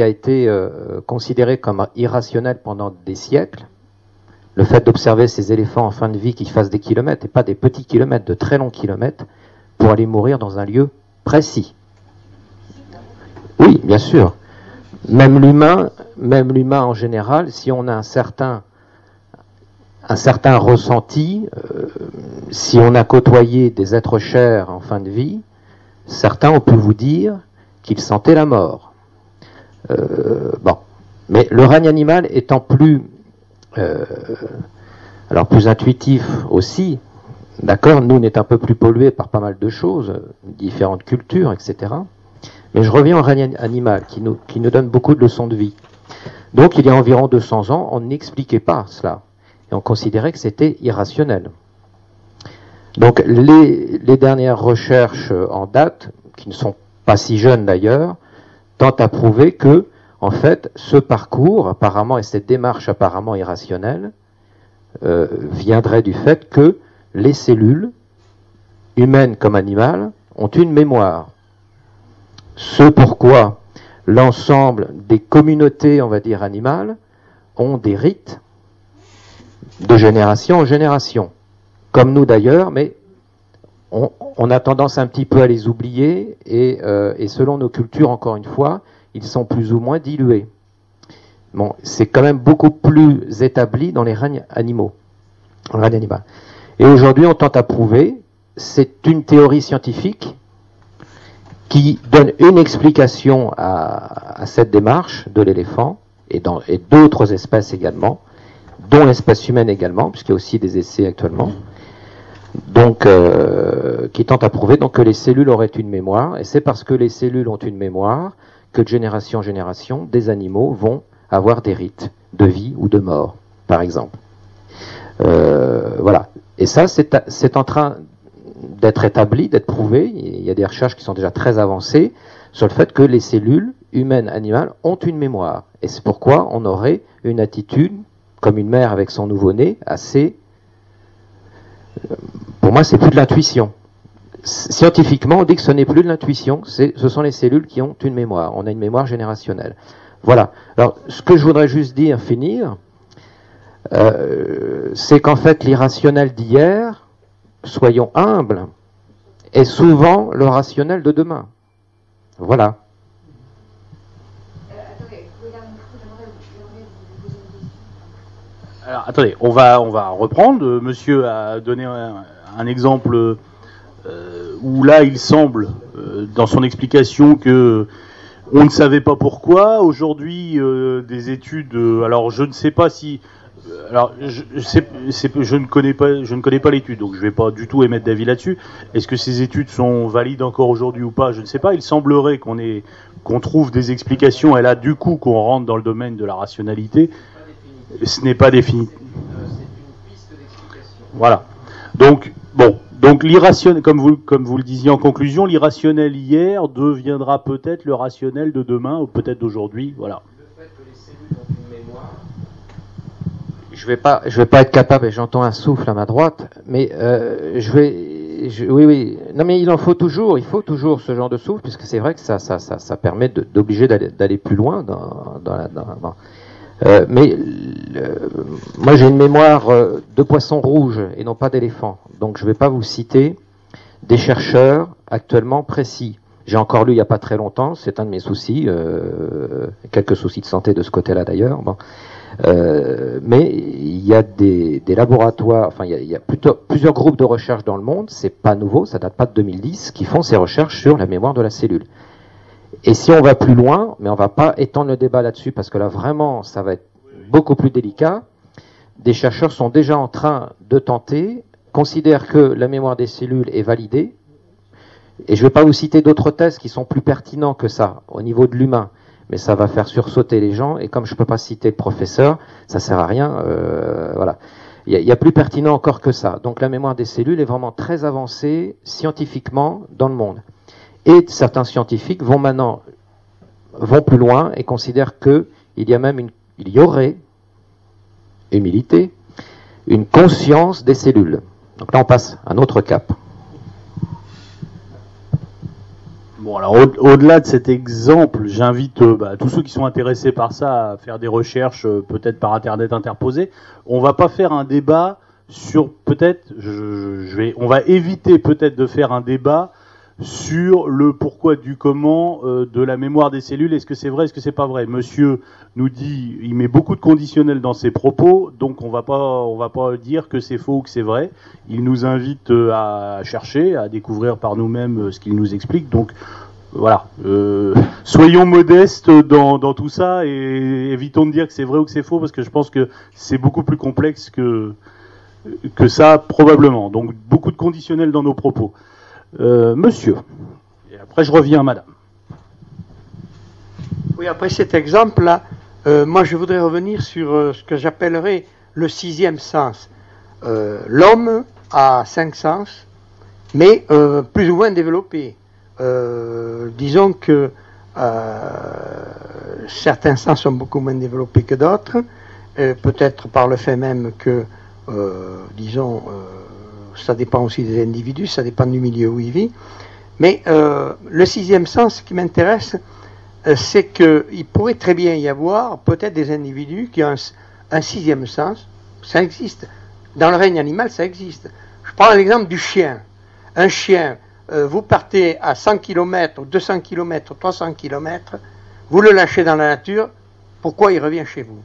a été euh, considéré comme irrationnel pendant des siècles. Le fait d'observer ces éléphants en fin de vie qui fassent des kilomètres et pas des petits kilomètres, de très longs kilomètres, pour aller mourir dans un lieu précis. Oui, bien sûr. Même l'humain, même l'humain en général, si on a un certain un certain ressenti, euh, si on a côtoyé des êtres chers en fin de vie, certains ont pu vous dire qu'ils sentaient la mort. Euh, bon, mais le règne animal étant plus, euh, alors plus intuitif aussi, d'accord. Nous, on est un peu plus pollué par pas mal de choses, différentes cultures, etc. Mais je reviens au règne animal qui nous, donne beaucoup de leçons de vie. Donc, il y a environ 200 ans, on n'expliquait pas cela et on considérait que c'était irrationnel. Donc les, dernières recherches en date, qui ne sont pas si jeunes d'ailleurs, tentent à prouver que, en fait, ce parcours apparemment et cette démarche apparemment irrationnelle euh, viendrait du fait que les cellules, humaines comme animales, ont une mémoire. Ce pourquoi l'ensemble des communautés, on va dire, animales, ont des rites de génération en génération, comme nous d'ailleurs, mais on, a tendance un petit peu à les oublier euh, et, selon nos cultures, encore une fois, ils sont plus ou moins dilués. Bon, c'est quand même beaucoup plus établi dans les règnes animaux. Et aujourd'hui, on tente à prouver, c'est une théorie scientifique qui donne une explication à, à cette démarche de l'éléphant et d'autres espèces également, dont l'espèce humaine également, puisqu'il y a aussi des essais actuellement, donc euh, qui tentent à prouver donc, que les cellules auraient une mémoire, et c'est parce que les cellules ont une mémoire que de génération en génération, des animaux vont avoir des rites de vie ou de mort, par exemple. Euh, voilà. Et ça, c'est en train d'être établi, d'être prouvé. Il y a des recherches qui sont déjà très avancées sur le fait que les cellules humaines, animales, ont une mémoire. Et c'est pourquoi on aurait une attitude comme une mère avec son nouveau-né, assez. Pour moi, c'est plus de l'intuition. Scientifiquement, on dit que ce n'est plus de l'intuition, ce sont les cellules qui ont une mémoire. On a une mémoire générationnelle. Voilà. Alors, ce que je voudrais juste dire, finir, euh, c'est qu'en fait, l'irrationnel d'hier, soyons humbles, est souvent le rationnel de demain. Voilà. Alors, attendez, on va, on va reprendre. Euh, monsieur a donné un, exemple euh, où là, il semble, euh, dans son explication, que on ne savait pas pourquoi. Aujourd'hui, des études. alors, je ne sais pas si. Alors, je, je ne connais pas, je ne connais pas l'étude, donc je ne vais pas du tout émettre d'avis là-dessus. Est-ce que ces études sont valides encore aujourd'hui ou pas? Je ne sais pas. Il semblerait qu'on trouve des explications, et là, du coup, qu'on rentre dans le domaine de la rationalité ce n'est pas défini. Voilà. Donc, bon, donc l'irrationnel, comme vous, comme vous le disiez en conclusion, l'irrationnel hier deviendra peut-être le rationnel de demain ou peut-être d'aujourd'hui. Voilà. Je vais pas, je vais pas être capable, et j'entends un souffle à ma droite, mais euh, je vais, oui, oui, non, mais il en faut toujours, il faut toujours ce genre de souffle, puisque c'est vrai que ça, ça, ça, ça permet d'obliger d'aller plus loin dans, dans, la, dans euh, mais moi j'ai une mémoire euh, de poisson rouge et non pas d'éléphant. Donc je ne vais pas vous citer des chercheurs actuellement précis. J'ai encore lu il n'y a pas très longtemps, c'est un de mes soucis, euh, quelques soucis de santé de ce côté-là d'ailleurs. Bon. Euh, mais il y a des, des laboratoires, enfin il y a, il y a plusieurs groupes de recherche dans le monde, c'est pas nouveau, ça date pas de 2010, qui font ces recherches sur la mémoire de la cellule. Et si on va plus loin, mais on va pas étendre le débat là-dessus parce que là vraiment ça va être beaucoup plus délicat, des chercheurs sont déjà en train de tenter, considèrent que la mémoire des cellules est validée, et je ne vais pas vous citer d'autres tests qui sont plus pertinents que ça au niveau de l'humain, mais ça va faire sursauter les gens, et comme je peux pas citer le professeur, ça sert à rien, euh, voilà. Il y, a plus pertinent encore que ça. Donc la mémoire des cellules est vraiment très avancée scientifiquement dans le monde. Et certains scientifiques vont maintenant vont plus loin et considèrent que il y a même une, il y aurait humilité, une conscience des cellules. Donc là, on passe à un autre cap. Bon, alors au- au-delà de cet exemple, j'invite euh, bah, tous ceux qui sont intéressés par ça à faire des recherches, euh, peut-être par internet interposé. On va pas faire un débat sur peut-être, je vais, on va éviter peut-être de faire un débat sur le pourquoi du comment euh, de la mémoire des cellules. Est-ce que c'est vrai, est-ce que c'est pas vrai? Monsieur nous dit, il met beaucoup de conditionnels dans ses propos, donc on va pas, on va pas dire que c'est faux ou que c'est vrai. Il nous invite euh, à chercher, à découvrir par nous-mêmes euh, ce qu'il nous explique. Donc voilà, euh, soyons modestes dans, dans tout ça et évitons de dire que c'est vrai ou que c'est faux parce que je pense que c'est beaucoup plus complexe que que ça probablement. Donc beaucoup de conditionnels dans nos propos. Euh, monsieur, et après je reviens à madame. Oui, après cet exemple-là, euh, moi je voudrais revenir sur euh, ce que j'appellerais le sixième sens. L'homme a cinq sens, mais plus ou moins développés. Disons que certains sens sont beaucoup moins développés que d'autres, peut-être par le fait même que, disons, ça dépend aussi des individus, ça dépend du milieu où il vit. Mais euh, le sixième sens qui m'intéresse, euh, c'est qu'il pourrait très bien y avoir peut-être des individus qui ont un, un sixième sens. Ça existe. Dans le règne animal, ça existe. Je prends l'exemple du chien. Un chien, euh, vous partez à 100 km, 200 km, 300 km, vous le lâchez dans la nature, pourquoi il revient chez vous?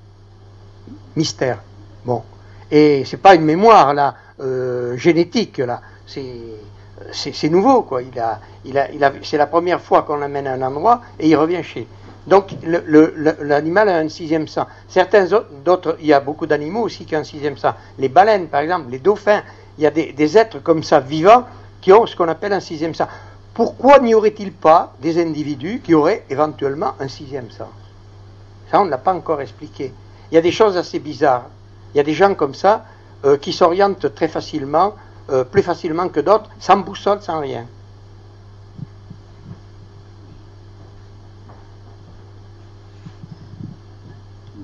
Mystère. Bon. Et c'est pas une mémoire là euh, génétique là. C'est nouveau quoi. Il a, il a, il a, c'est la première fois qu'on l'amène à un endroit et il revient chez. Donc l'animal a un sixième sens. Certains autres, d'autres, il y a beaucoup d'animaux aussi qui ont un sixième sens. Les baleines par exemple, les dauphins, il y a des, des êtres comme ça vivants qui ont ce qu'on appelle un sixième sens. Pourquoi n'y aurait-il pas des individus qui auraient éventuellement un sixième sens Ça, on ne l'a pas encore expliqué. Il y a des choses assez bizarres. Il y a des gens comme ça euh, qui s'orientent très facilement, euh, plus facilement que d'autres, sans boussole, sans rien.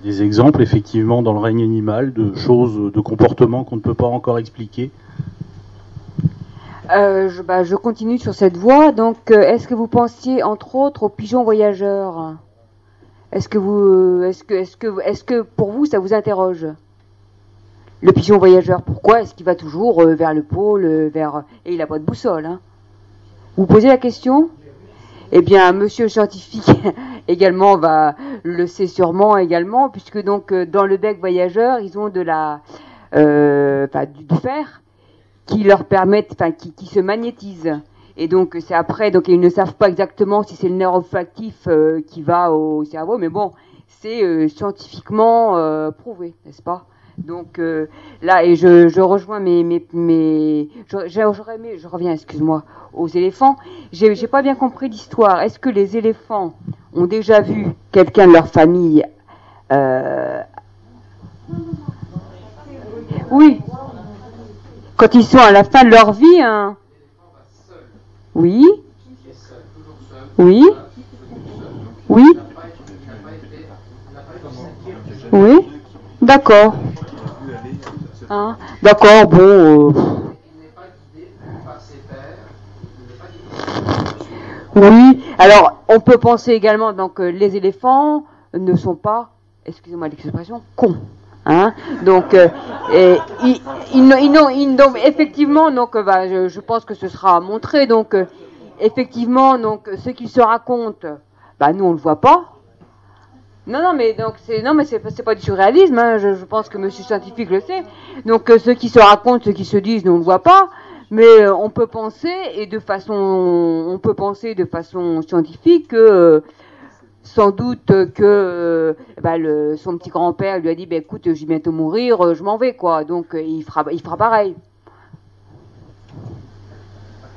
Des exemples effectivement dans le règne animal de choses, de comportements qu'on ne peut pas encore expliquer. Euh, je, bah, je continue sur cette voie. Donc, euh, est-ce que vous pensiez, entre autres, aux pigeons voyageurs? Est-ce que vous, est-ce que, est-ce que, est-ce que pour vous, ça vous interroge? Le pigeon voyageur, pourquoi est-ce qu'il va toujours euh, vers le pôle, euh, vers et il a pas de boussole hein? Vous posez la question? Eh bien, Monsieur le scientifique également va le sait sûrement également, puisque donc euh, dans le bec voyageur, ils ont de la, euh, du, fer qui leur permettent, enfin, qui, qui se magnétisent. Et donc, c'est après, donc ils ne savent pas exactement si c'est le nerf olfactif qui va au cerveau, mais bon, c'est scientifiquement prouvé, n'est-ce pas? Donc euh, là, et je, rejoins mes, mes, mes j'aurais aimé, je reviens, excuse-moi, aux éléphants. J'ai, j'ai pas bien compris l'histoire. Est-ce que les éléphants ont déjà vu quelqu'un de leur famille euh, Oui. Quand ils sont à la fin de leur vie, hein. Oui. Oui. Oui. Oui. D'accord. Hein? D'accord, bon. euh, Oui. Alors, on peut penser également donc que les éléphants ne sont pas, excusez-moi l'expression, cons. Hein? Donc, euh, ils, ils n'ont- effectivement, donc, euh, bah, je, pense que ce sera montré. Donc, euh, effectivement, donc, ce qu'ils se racontent, bah, nous, on le voit pas. Non, non, mais donc c'est non, mais c'est pas- du surréalisme. Hein, je, pense que Monsieur scientifique le sait. Donc, euh, ceux qui se racontent, ceux qui se disent, nous, on le voit pas. Mais euh, on peut penser et de façon, on peut penser de façon scientifique que euh, sans doute que bah, son petit grand-père lui a dit bah, écoute je vais bientôt mourir je m'en vais quoi donc il fera il fera pareil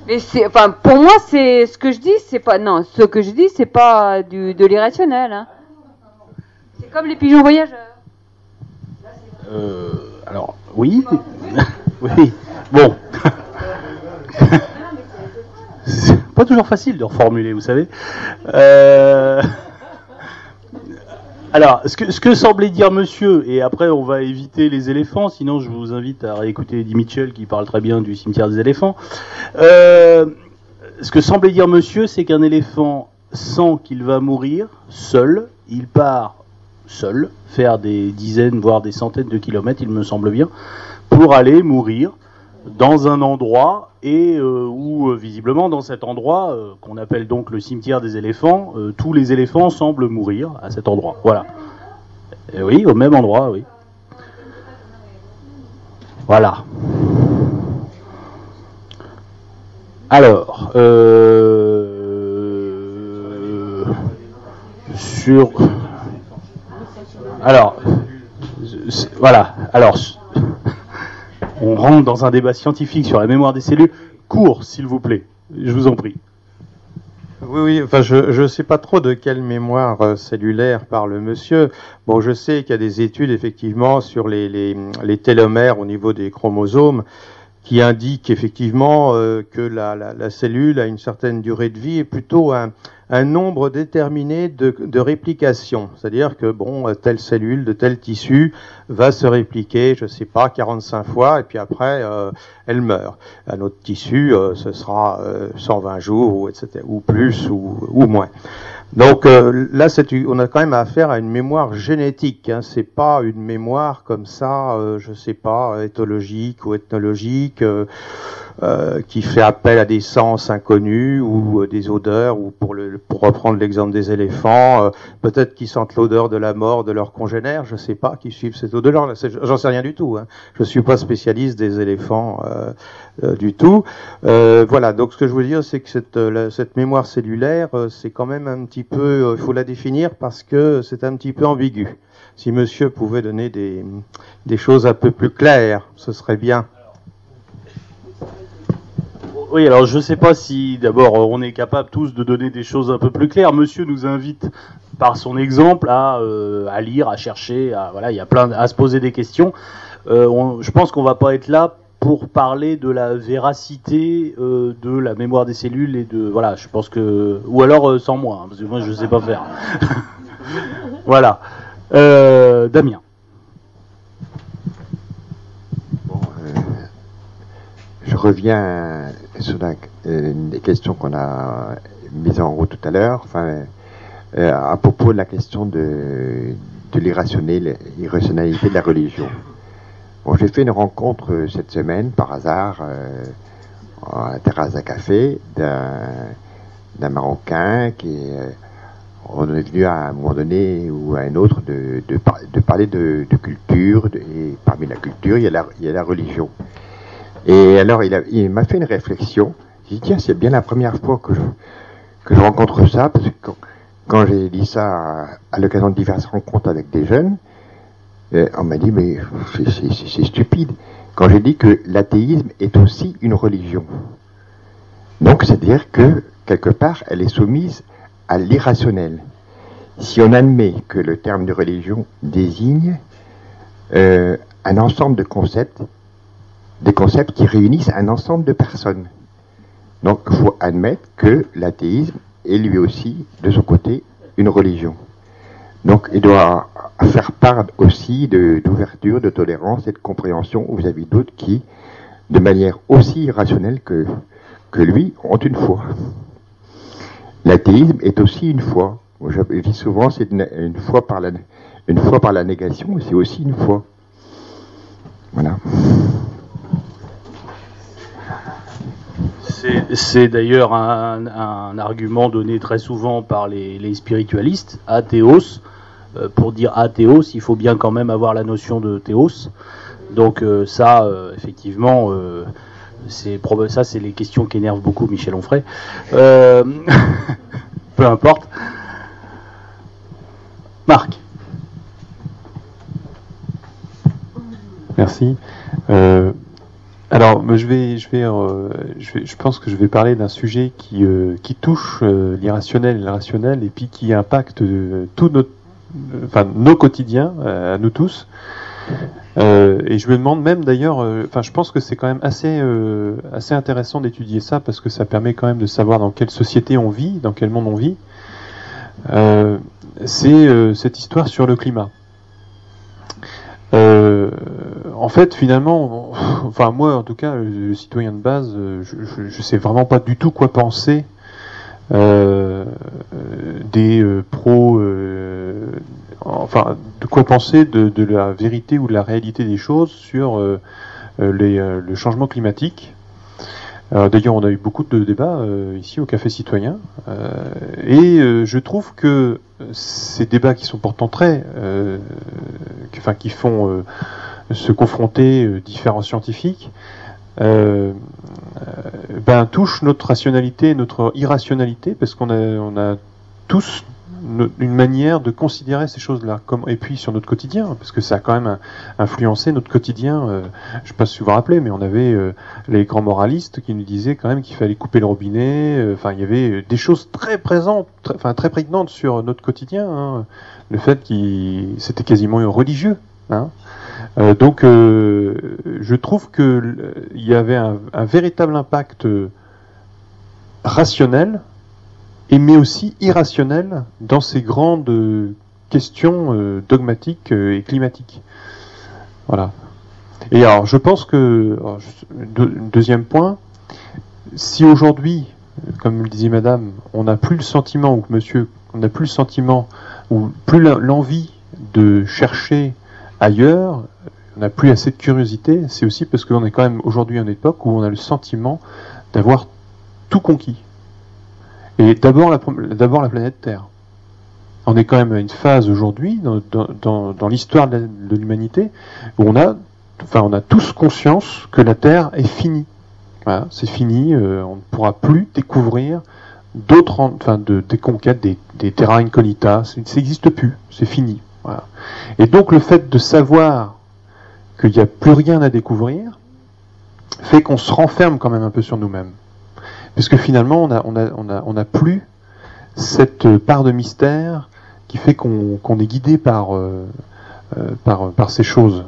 mais c'est enfin pour moi c'est ce que je dis c'est pas non ce que je dis c'est pas du, de l'irrationnel hein. Comme les pigeons voyageurs Euh, alors, oui. oui. Bon. C'est pas toujours facile de reformuler, vous savez. Euh, Alors, ce que, ce que semblait dire monsieur, et après on va éviter les éléphants, sinon je vous invite à réécouter Eddie Mitchell qui parle très bien du cimetière des éléphants. Euh, ce que semblait dire monsieur, c'est qu'un éléphant sent qu'il va mourir seul. Il part seul, faire des dizaines, voire des centaines de kilomètres, il me semble bien, pour aller mourir dans un endroit et euh, où euh, visiblement dans cet endroit euh, qu'on appelle donc le cimetière des éléphants, tous les éléphants semblent mourir à cet endroit. Voilà. Et oui, au même endroit, oui. Voilà. Alors, sur, alors, voilà. Alors, on rentre dans un débat scientifique sur la mémoire des cellules. Court, s'il vous plaît. Je vous en prie. Oui, oui, enfin, je ne sais pas trop de quelle mémoire euh, cellulaire parle monsieur. Bon, je sais qu'il y a des études, effectivement, sur les, télomères au niveau des chromosomes qui indiquent effectivement euh, que la cellule a une certaine durée de vie et plutôt un, un nombre déterminé de, de réplications. C'est-à-dire que, bon, euh, telle cellule de tel tissu va se répliquer, je sais pas, 45 fois, et puis après, euh, elle meurt. Un autre tissu, euh, ce sera euh, 120 jours, ou, etc., ou plus, ou, ou moins. Donc euh, là, on a quand même affaire à une mémoire génétique. Hein. C'est pas une mémoire comme ça, euh, je sais pas, éthologique ou ethnologique, euh, qui fait appel à des sens inconnus ou euh, des odeurs. Ou pour, le, pour reprendre l'exemple des éléphants, euh, peut-être qu'ils sentent l'odeur de la mort de leurs congénères, je sais pas, qui suivent cette odeur. Là, c'est- J'en sais rien du tout. Hein. Je suis pas spécialiste des éléphants euh, du tout. Voilà. Donc ce que je veux dire, c'est que cette, cette mémoire cellulaire, c'est quand même un petit peu, il faut la définir parce que c'est un petit peu ambigu. Si Monsieur pouvait donner des, des choses un peu plus claires, ce serait bien. Oui, alors je ne sais pas si d'abord on est capable tous de donner des choses un peu plus claires. Monsieur nous invite par son exemple à, euh, lire, à chercher, à voilà, il y a plein à se poser des questions. Euh, je pense qu'on va pas être là pour parler de la véracité euh, de la mémoire des cellules et de voilà, je pense que ou alors sans moi, hein, parce que moi je sais pas faire. voilà, Damien. Je reviens sur la, euh, des questions qu'on a mises en route tout à l'heure, enfin, euh, à propos de la question de, de l'irrationalité de la religion. Bon, j'ai fait une rencontre euh, cette semaine, par hasard, euh, à la terrasse d'un café, d'un Marocain qui on est venu à un moment donné ou à un autre de, de, par- de parler de, de culture, et parmi la culture, il y a la, il y a la religion. Et alors, il m'a fait une réflexion. J'ai dit, tiens, c'est bien la première fois que je, que je rencontre ça, parce que quand, quand j'ai dit ça à, à l'occasion de diverses rencontres avec des jeunes, euh, on m'a dit, mais c'est stupide. Quand j'ai dit que l'athéisme est aussi une religion. Donc, c'est-à-dire que, quelque part, elle est soumise à l'irrationnel. Si on admet que le terme de religion désigne euh, un ensemble de concepts des concepts qui réunissent un ensemble de personnes. Donc, il faut admettre que l'athéisme est lui aussi, de son côté, une religion. Donc, il doit faire part aussi d'ouverture, de, tolérance et de compréhension vis-à-vis d'autres qui, de manière aussi irrationnelle que, lui, ont une foi. L'athéisme est aussi une foi. Je dis souvent, c'est une, par la, une foi par la négation, c'est aussi une foi. Voilà. C'est- d'ailleurs un, un argument donné très souvent par les, les spiritualistes, athéos. Euh, pour dire athéos, il faut bien quand même avoir la notion de théos. Donc euh, ça, euh, effectivement, euh, c'est ça, c'est les questions qui énervent beaucoup Michel Onfray. Euh, peu importe. Marc. Merci. Euh, alors, je vais, je vais, euh, je vais, je pense que je vais parler d'un sujet qui, euh, qui touche euh, l'irrationnel et l'irrationnel, et puis qui impacte euh, tout notre, enfin, nos quotidiens, euh, à nous tous. Et je me demande même d'ailleurs, enfin, je pense que c'est quand même assez, assez intéressant d'étudier ça parce que ça permet quand même de savoir dans quelle société on vit, dans quel monde on vit. C'est cette histoire sur le climat. Euh, en fait, finalement, enfin moi en tout cas, le, citoyen de base, euh, je, je, sais vraiment pas du tout quoi penser euh, des pros, enfin de quoi penser de, de, la vérité ou de la réalité des choses sur les, le changement climatique. D'ailleurs, on a eu beaucoup de débats ici au Café Citoyen, et je trouve que ces débats qui sont pourtant très, enfin qui font se confronter euh, différents scientifiques, euh, euh, ben, touche notre rationalité notre irrationalité, parce qu'on a, a tous une manière de considérer ces choses-là, comme et puis sur notre quotidien, parce que ça a quand même influencé notre quotidien. je ne sais pas si vous vous rappelez, mais on avait les grands moralistes qui nous disaient quand même qu'il fallait couper le robinet. Enfin, il y avait des choses très présentes, très, enfin très prégnantes sur notre quotidien. Hein. Le fait qu'il c'était quasiment religieux. Hein. Euh, donc, euh, je trouve qu'il y avait un, véritable impact rationnel, mais aussi irrationnel dans ces grandes questions euh, dogmatiques et climatiques. Voilà. Et alors, je pense que, deuxième point, si aujourd'hui, comme le disait Madame, on n'a plus le sentiment, ou Monsieur, on n'a plus le sentiment, ou plus l'envie de chercher ailleurs, on n'a plus assez de curiosité, c'est aussi parce qu'on est quand même aujourd'hui à une époque où on a le sentiment d'avoir tout conquis. Et d'abord la, planète Terre. On est quand même à une phase aujourd'hui dans, l'histoire de l'humanité où on a, enfin, on a tous conscience que la Terre est finie. c'est fini, euh, on ne pourra plus découvrir d'autres, enfin, de, des conquêtes, des, des terra incognita, ça n'existe plus, c'est fini. Et donc le fait de savoir qu'il n'y a plus rien à découvrir fait qu'on se renferme quand même un peu sur nous-mêmes. Puisque finalement, on n'a on a, on a, on a plus cette part de mystère qui fait qu'on est guidé par, euh, euh, par, par, ces choses.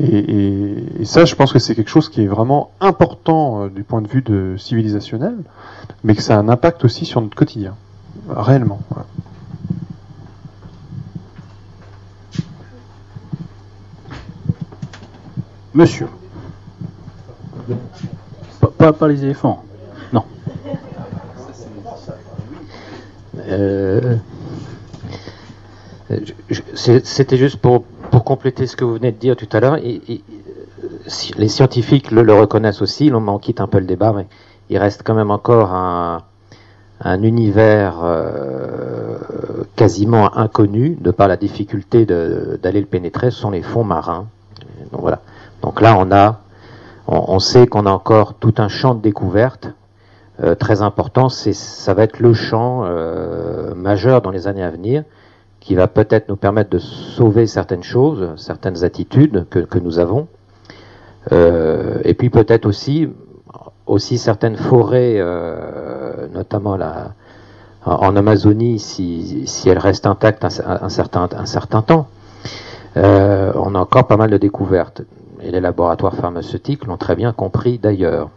Et, ça, je pense que c'est quelque chose qui est vraiment important euh, du point de vue de civilisationnel, mais que ça a un impact aussi sur notre quotidien, réellement. Monsieur. Pas, pas, les éléphants. Euh, c'était juste pour, compléter ce que vous venez de dire tout à l'heure. les scientifiques le, reconnaissent aussi, on m'en quitte un peu le débat, mais il reste quand même encore un, un univers euh, quasiment inconnu de par la difficulté d'aller le pénétrer, ce sont les fonds marins. Donc voilà. Donc là, on a, on, sait qu'on a encore tout un champ de découverte euh, très important. C'est, ça va être le champ euh, majeur dans les années à venir, qui va peut-être nous permettre de sauver certaines choses, certaines attitudes que, que nous avons, euh, et puis peut-être aussi, aussi certaines forêts, notamment la, en Amazonie, si, si elle reste intacte un, certain, un certain temps. on a encore pas mal de découvertes et les laboratoires pharmaceutiques l'ont très bien compris d'ailleurs,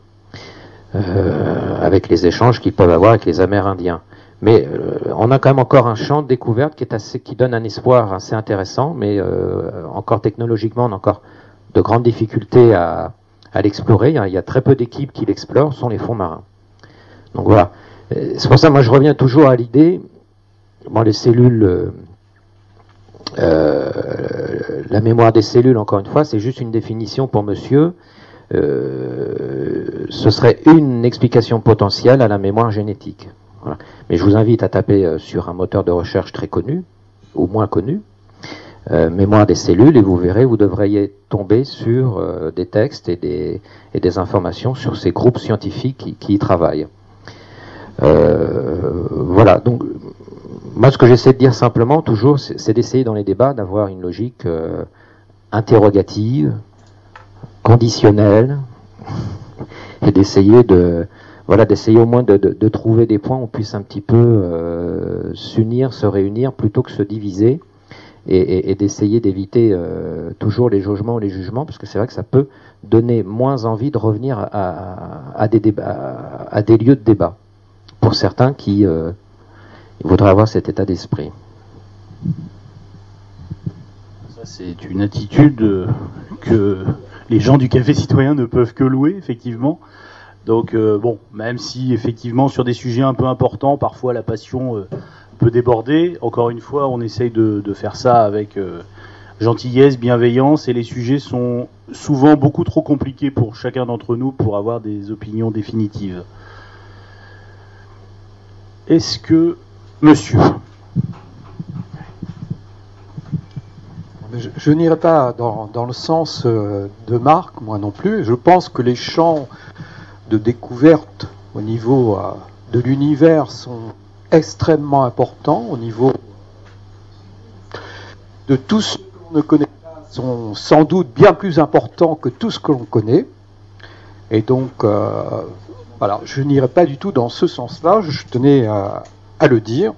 euh, avec les échanges qu'ils peuvent avoir avec les Amérindiens. Mais euh, on a quand même encore un champ de découverte qui, est assez, qui donne un espoir assez intéressant, mais euh, encore technologiquement, on a encore de grandes difficultés à, à l'explorer. Il y a très peu d'équipes qui l'explorent, sont les fonds marins. Donc voilà. C'est pour ça, moi, je reviens toujours à l'idée. Bon, les cellules euh, la mémoire des cellules, encore une fois, c'est juste une définition pour monsieur. Euh, ce serait une explication potentielle à la mémoire génétique. Mais je vous invite à taper euh, sur un moteur de recherche très connu, ou moins connu, mémoire des cellules, et vous verrez, vous devriez tomber sur des textes et des, et des, informations sur ces groupes scientifiques qui, qui y travaillent. voilà, donc moi, ce que j'essaie de dire simplement, toujours, c'est d'essayer dans les débats d'avoir une logique euh, interrogative, conditionnelle, et d'essayer de, voilà, d'essayer au moins de, de, trouver des points où on puisse un petit peu euh, s'unir, se réunir, plutôt que se diviser, et, d'essayer d'éviter euh, toujours les jugements ou les jugements, parce que c'est vrai que ça peut donner moins envie de revenir à, des, débats, à des lieux de débat pour certains qui euh, faudra avoir cet état d'esprit. c'est une attitude que les gens du café citoyen ne peuvent que louer, effectivement. Donc euh, bon, même si effectivement sur des sujets un peu importants, parfois la passion euh, peut déborder. Encore une fois, on essaye de, faire ça avec euh, gentillesse, bienveillance, et les sujets sont souvent beaucoup trop compliqués pour chacun d'entre nous pour avoir des opinions définitives. Est-ce que, monsieur, Je, n'irai pas dans, dans le sens euh, de Marc, moi non plus. Je pense que les champs de découverte au niveau euh, de l'univers sont extrêmement importants, au niveau de tout ce qu'on ne connaît pas, sont sans doute bien plus importants que tout ce que l'on connaît. Et donc, euh, voilà, je n'irai pas du tout dans ce sens-là, je tenais à, à le dire.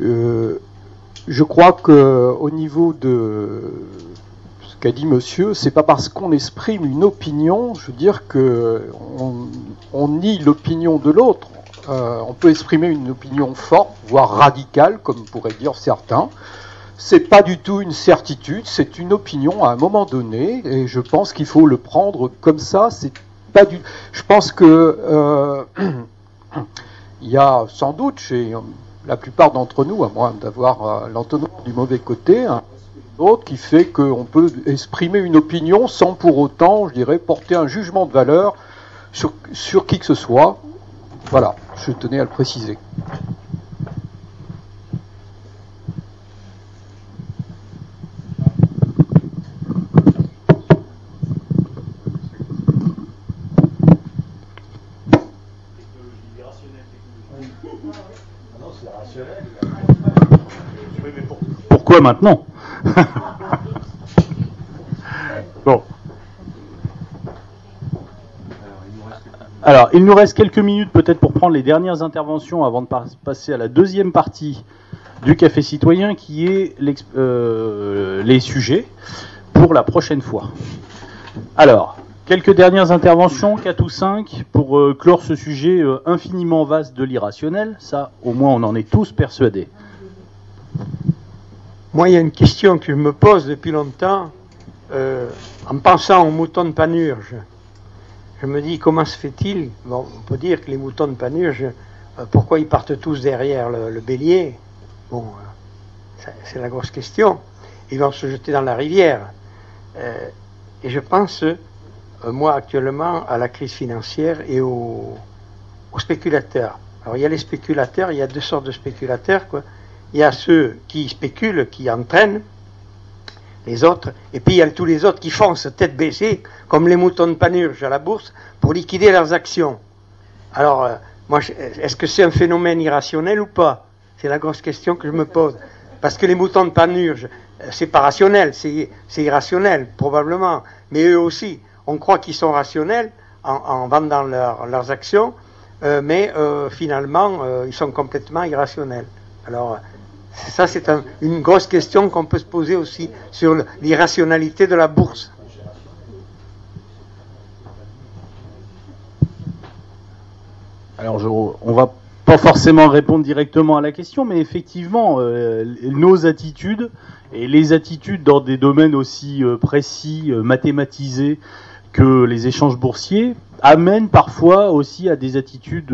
Euh, je crois que au niveau de ce qu'a dit Monsieur, c'est pas parce qu'on exprime une opinion, je veux dire que on, nie l'opinion de l'autre. Euh, on peut exprimer une opinion forte, voire radicale, comme pourraient dire certains. C'est pas du tout une certitude, c'est une opinion à un moment donné, et je pense qu'il faut le prendre comme ça. C'est pas du. Je pense que euh, il y a sans doute chez la plupart d'entre nous, à moins d'avoir euh, l'entonnoir du mauvais côté, un autre qui fait qu'on peut exprimer une opinion sans pour autant, je dirais, porter un jugement de valeur sur qui que ce soit. Voilà, je tenais à le préciser. Maintenant. Alors, il nous reste quelques minutes peut-être pour prendre les dernières interventions avant de passer à la deuxième partie du Café Citoyen qui est euh, les sujets pour la prochaine fois. Alors, quelques dernières interventions, 4 ou 5, pour euh, clore ce sujet euh, infiniment vaste de l'irrationnel. Ça, au moins, on en est tous persuadés. Moi, il y a une question que je me pose depuis longtemps, euh, en pensant aux moutons de Panurge. Je me dis, comment se fait-il on peut dire que les moutons de Panurge, euh, pourquoi ils partent tous derrière le, bélier? Bon, euh, c'est la grosse question. Ils vont se jeter dans la rivière. Et je pense, moi, actuellement, à la crise financière et aux, aux spéculateurs. Alors, il y a les spéculateurs, il y a deux sortes de spéculateurs. Il y a ceux qui spéculent, qui entraînent les autres, et puis il y a tous les autres qui foncent tête baissée, comme les moutons de panurge à la bourse, pour liquider leurs actions. Alors, euh, moi, je- est-ce que c'est un phénomène irrationnel ou pas? C'est la grosse question que je me pose. Parce que les moutons de panurge, euh, c'est pas rationnel, c'est irrationnel, probablement. Mais eux aussi, on croit qu'ils sont rationnels en, en vendant leurs- actions, euh, mais euh, finalement, euh, ils sont complètement irrationnels. Alors, euh, ça, c'est un- une grosse question qu'on peut se poser aussi sur l'irrationalité de la bourse. Alors, je, on va pas forcément répondre directement à la question, mais effectivement, euh, nos attitudes et les attitudes dans des domaines aussi euh, précis, euh, mathématisés que les échanges boursiers amènent parfois aussi à des attitudes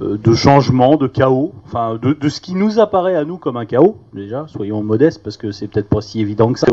euh, de changement, de chaos, enfin de, ce qui nous apparaît à nous comme un chaos, déjà, soyons modestes parce que c'est peut-être pas si évident que ça.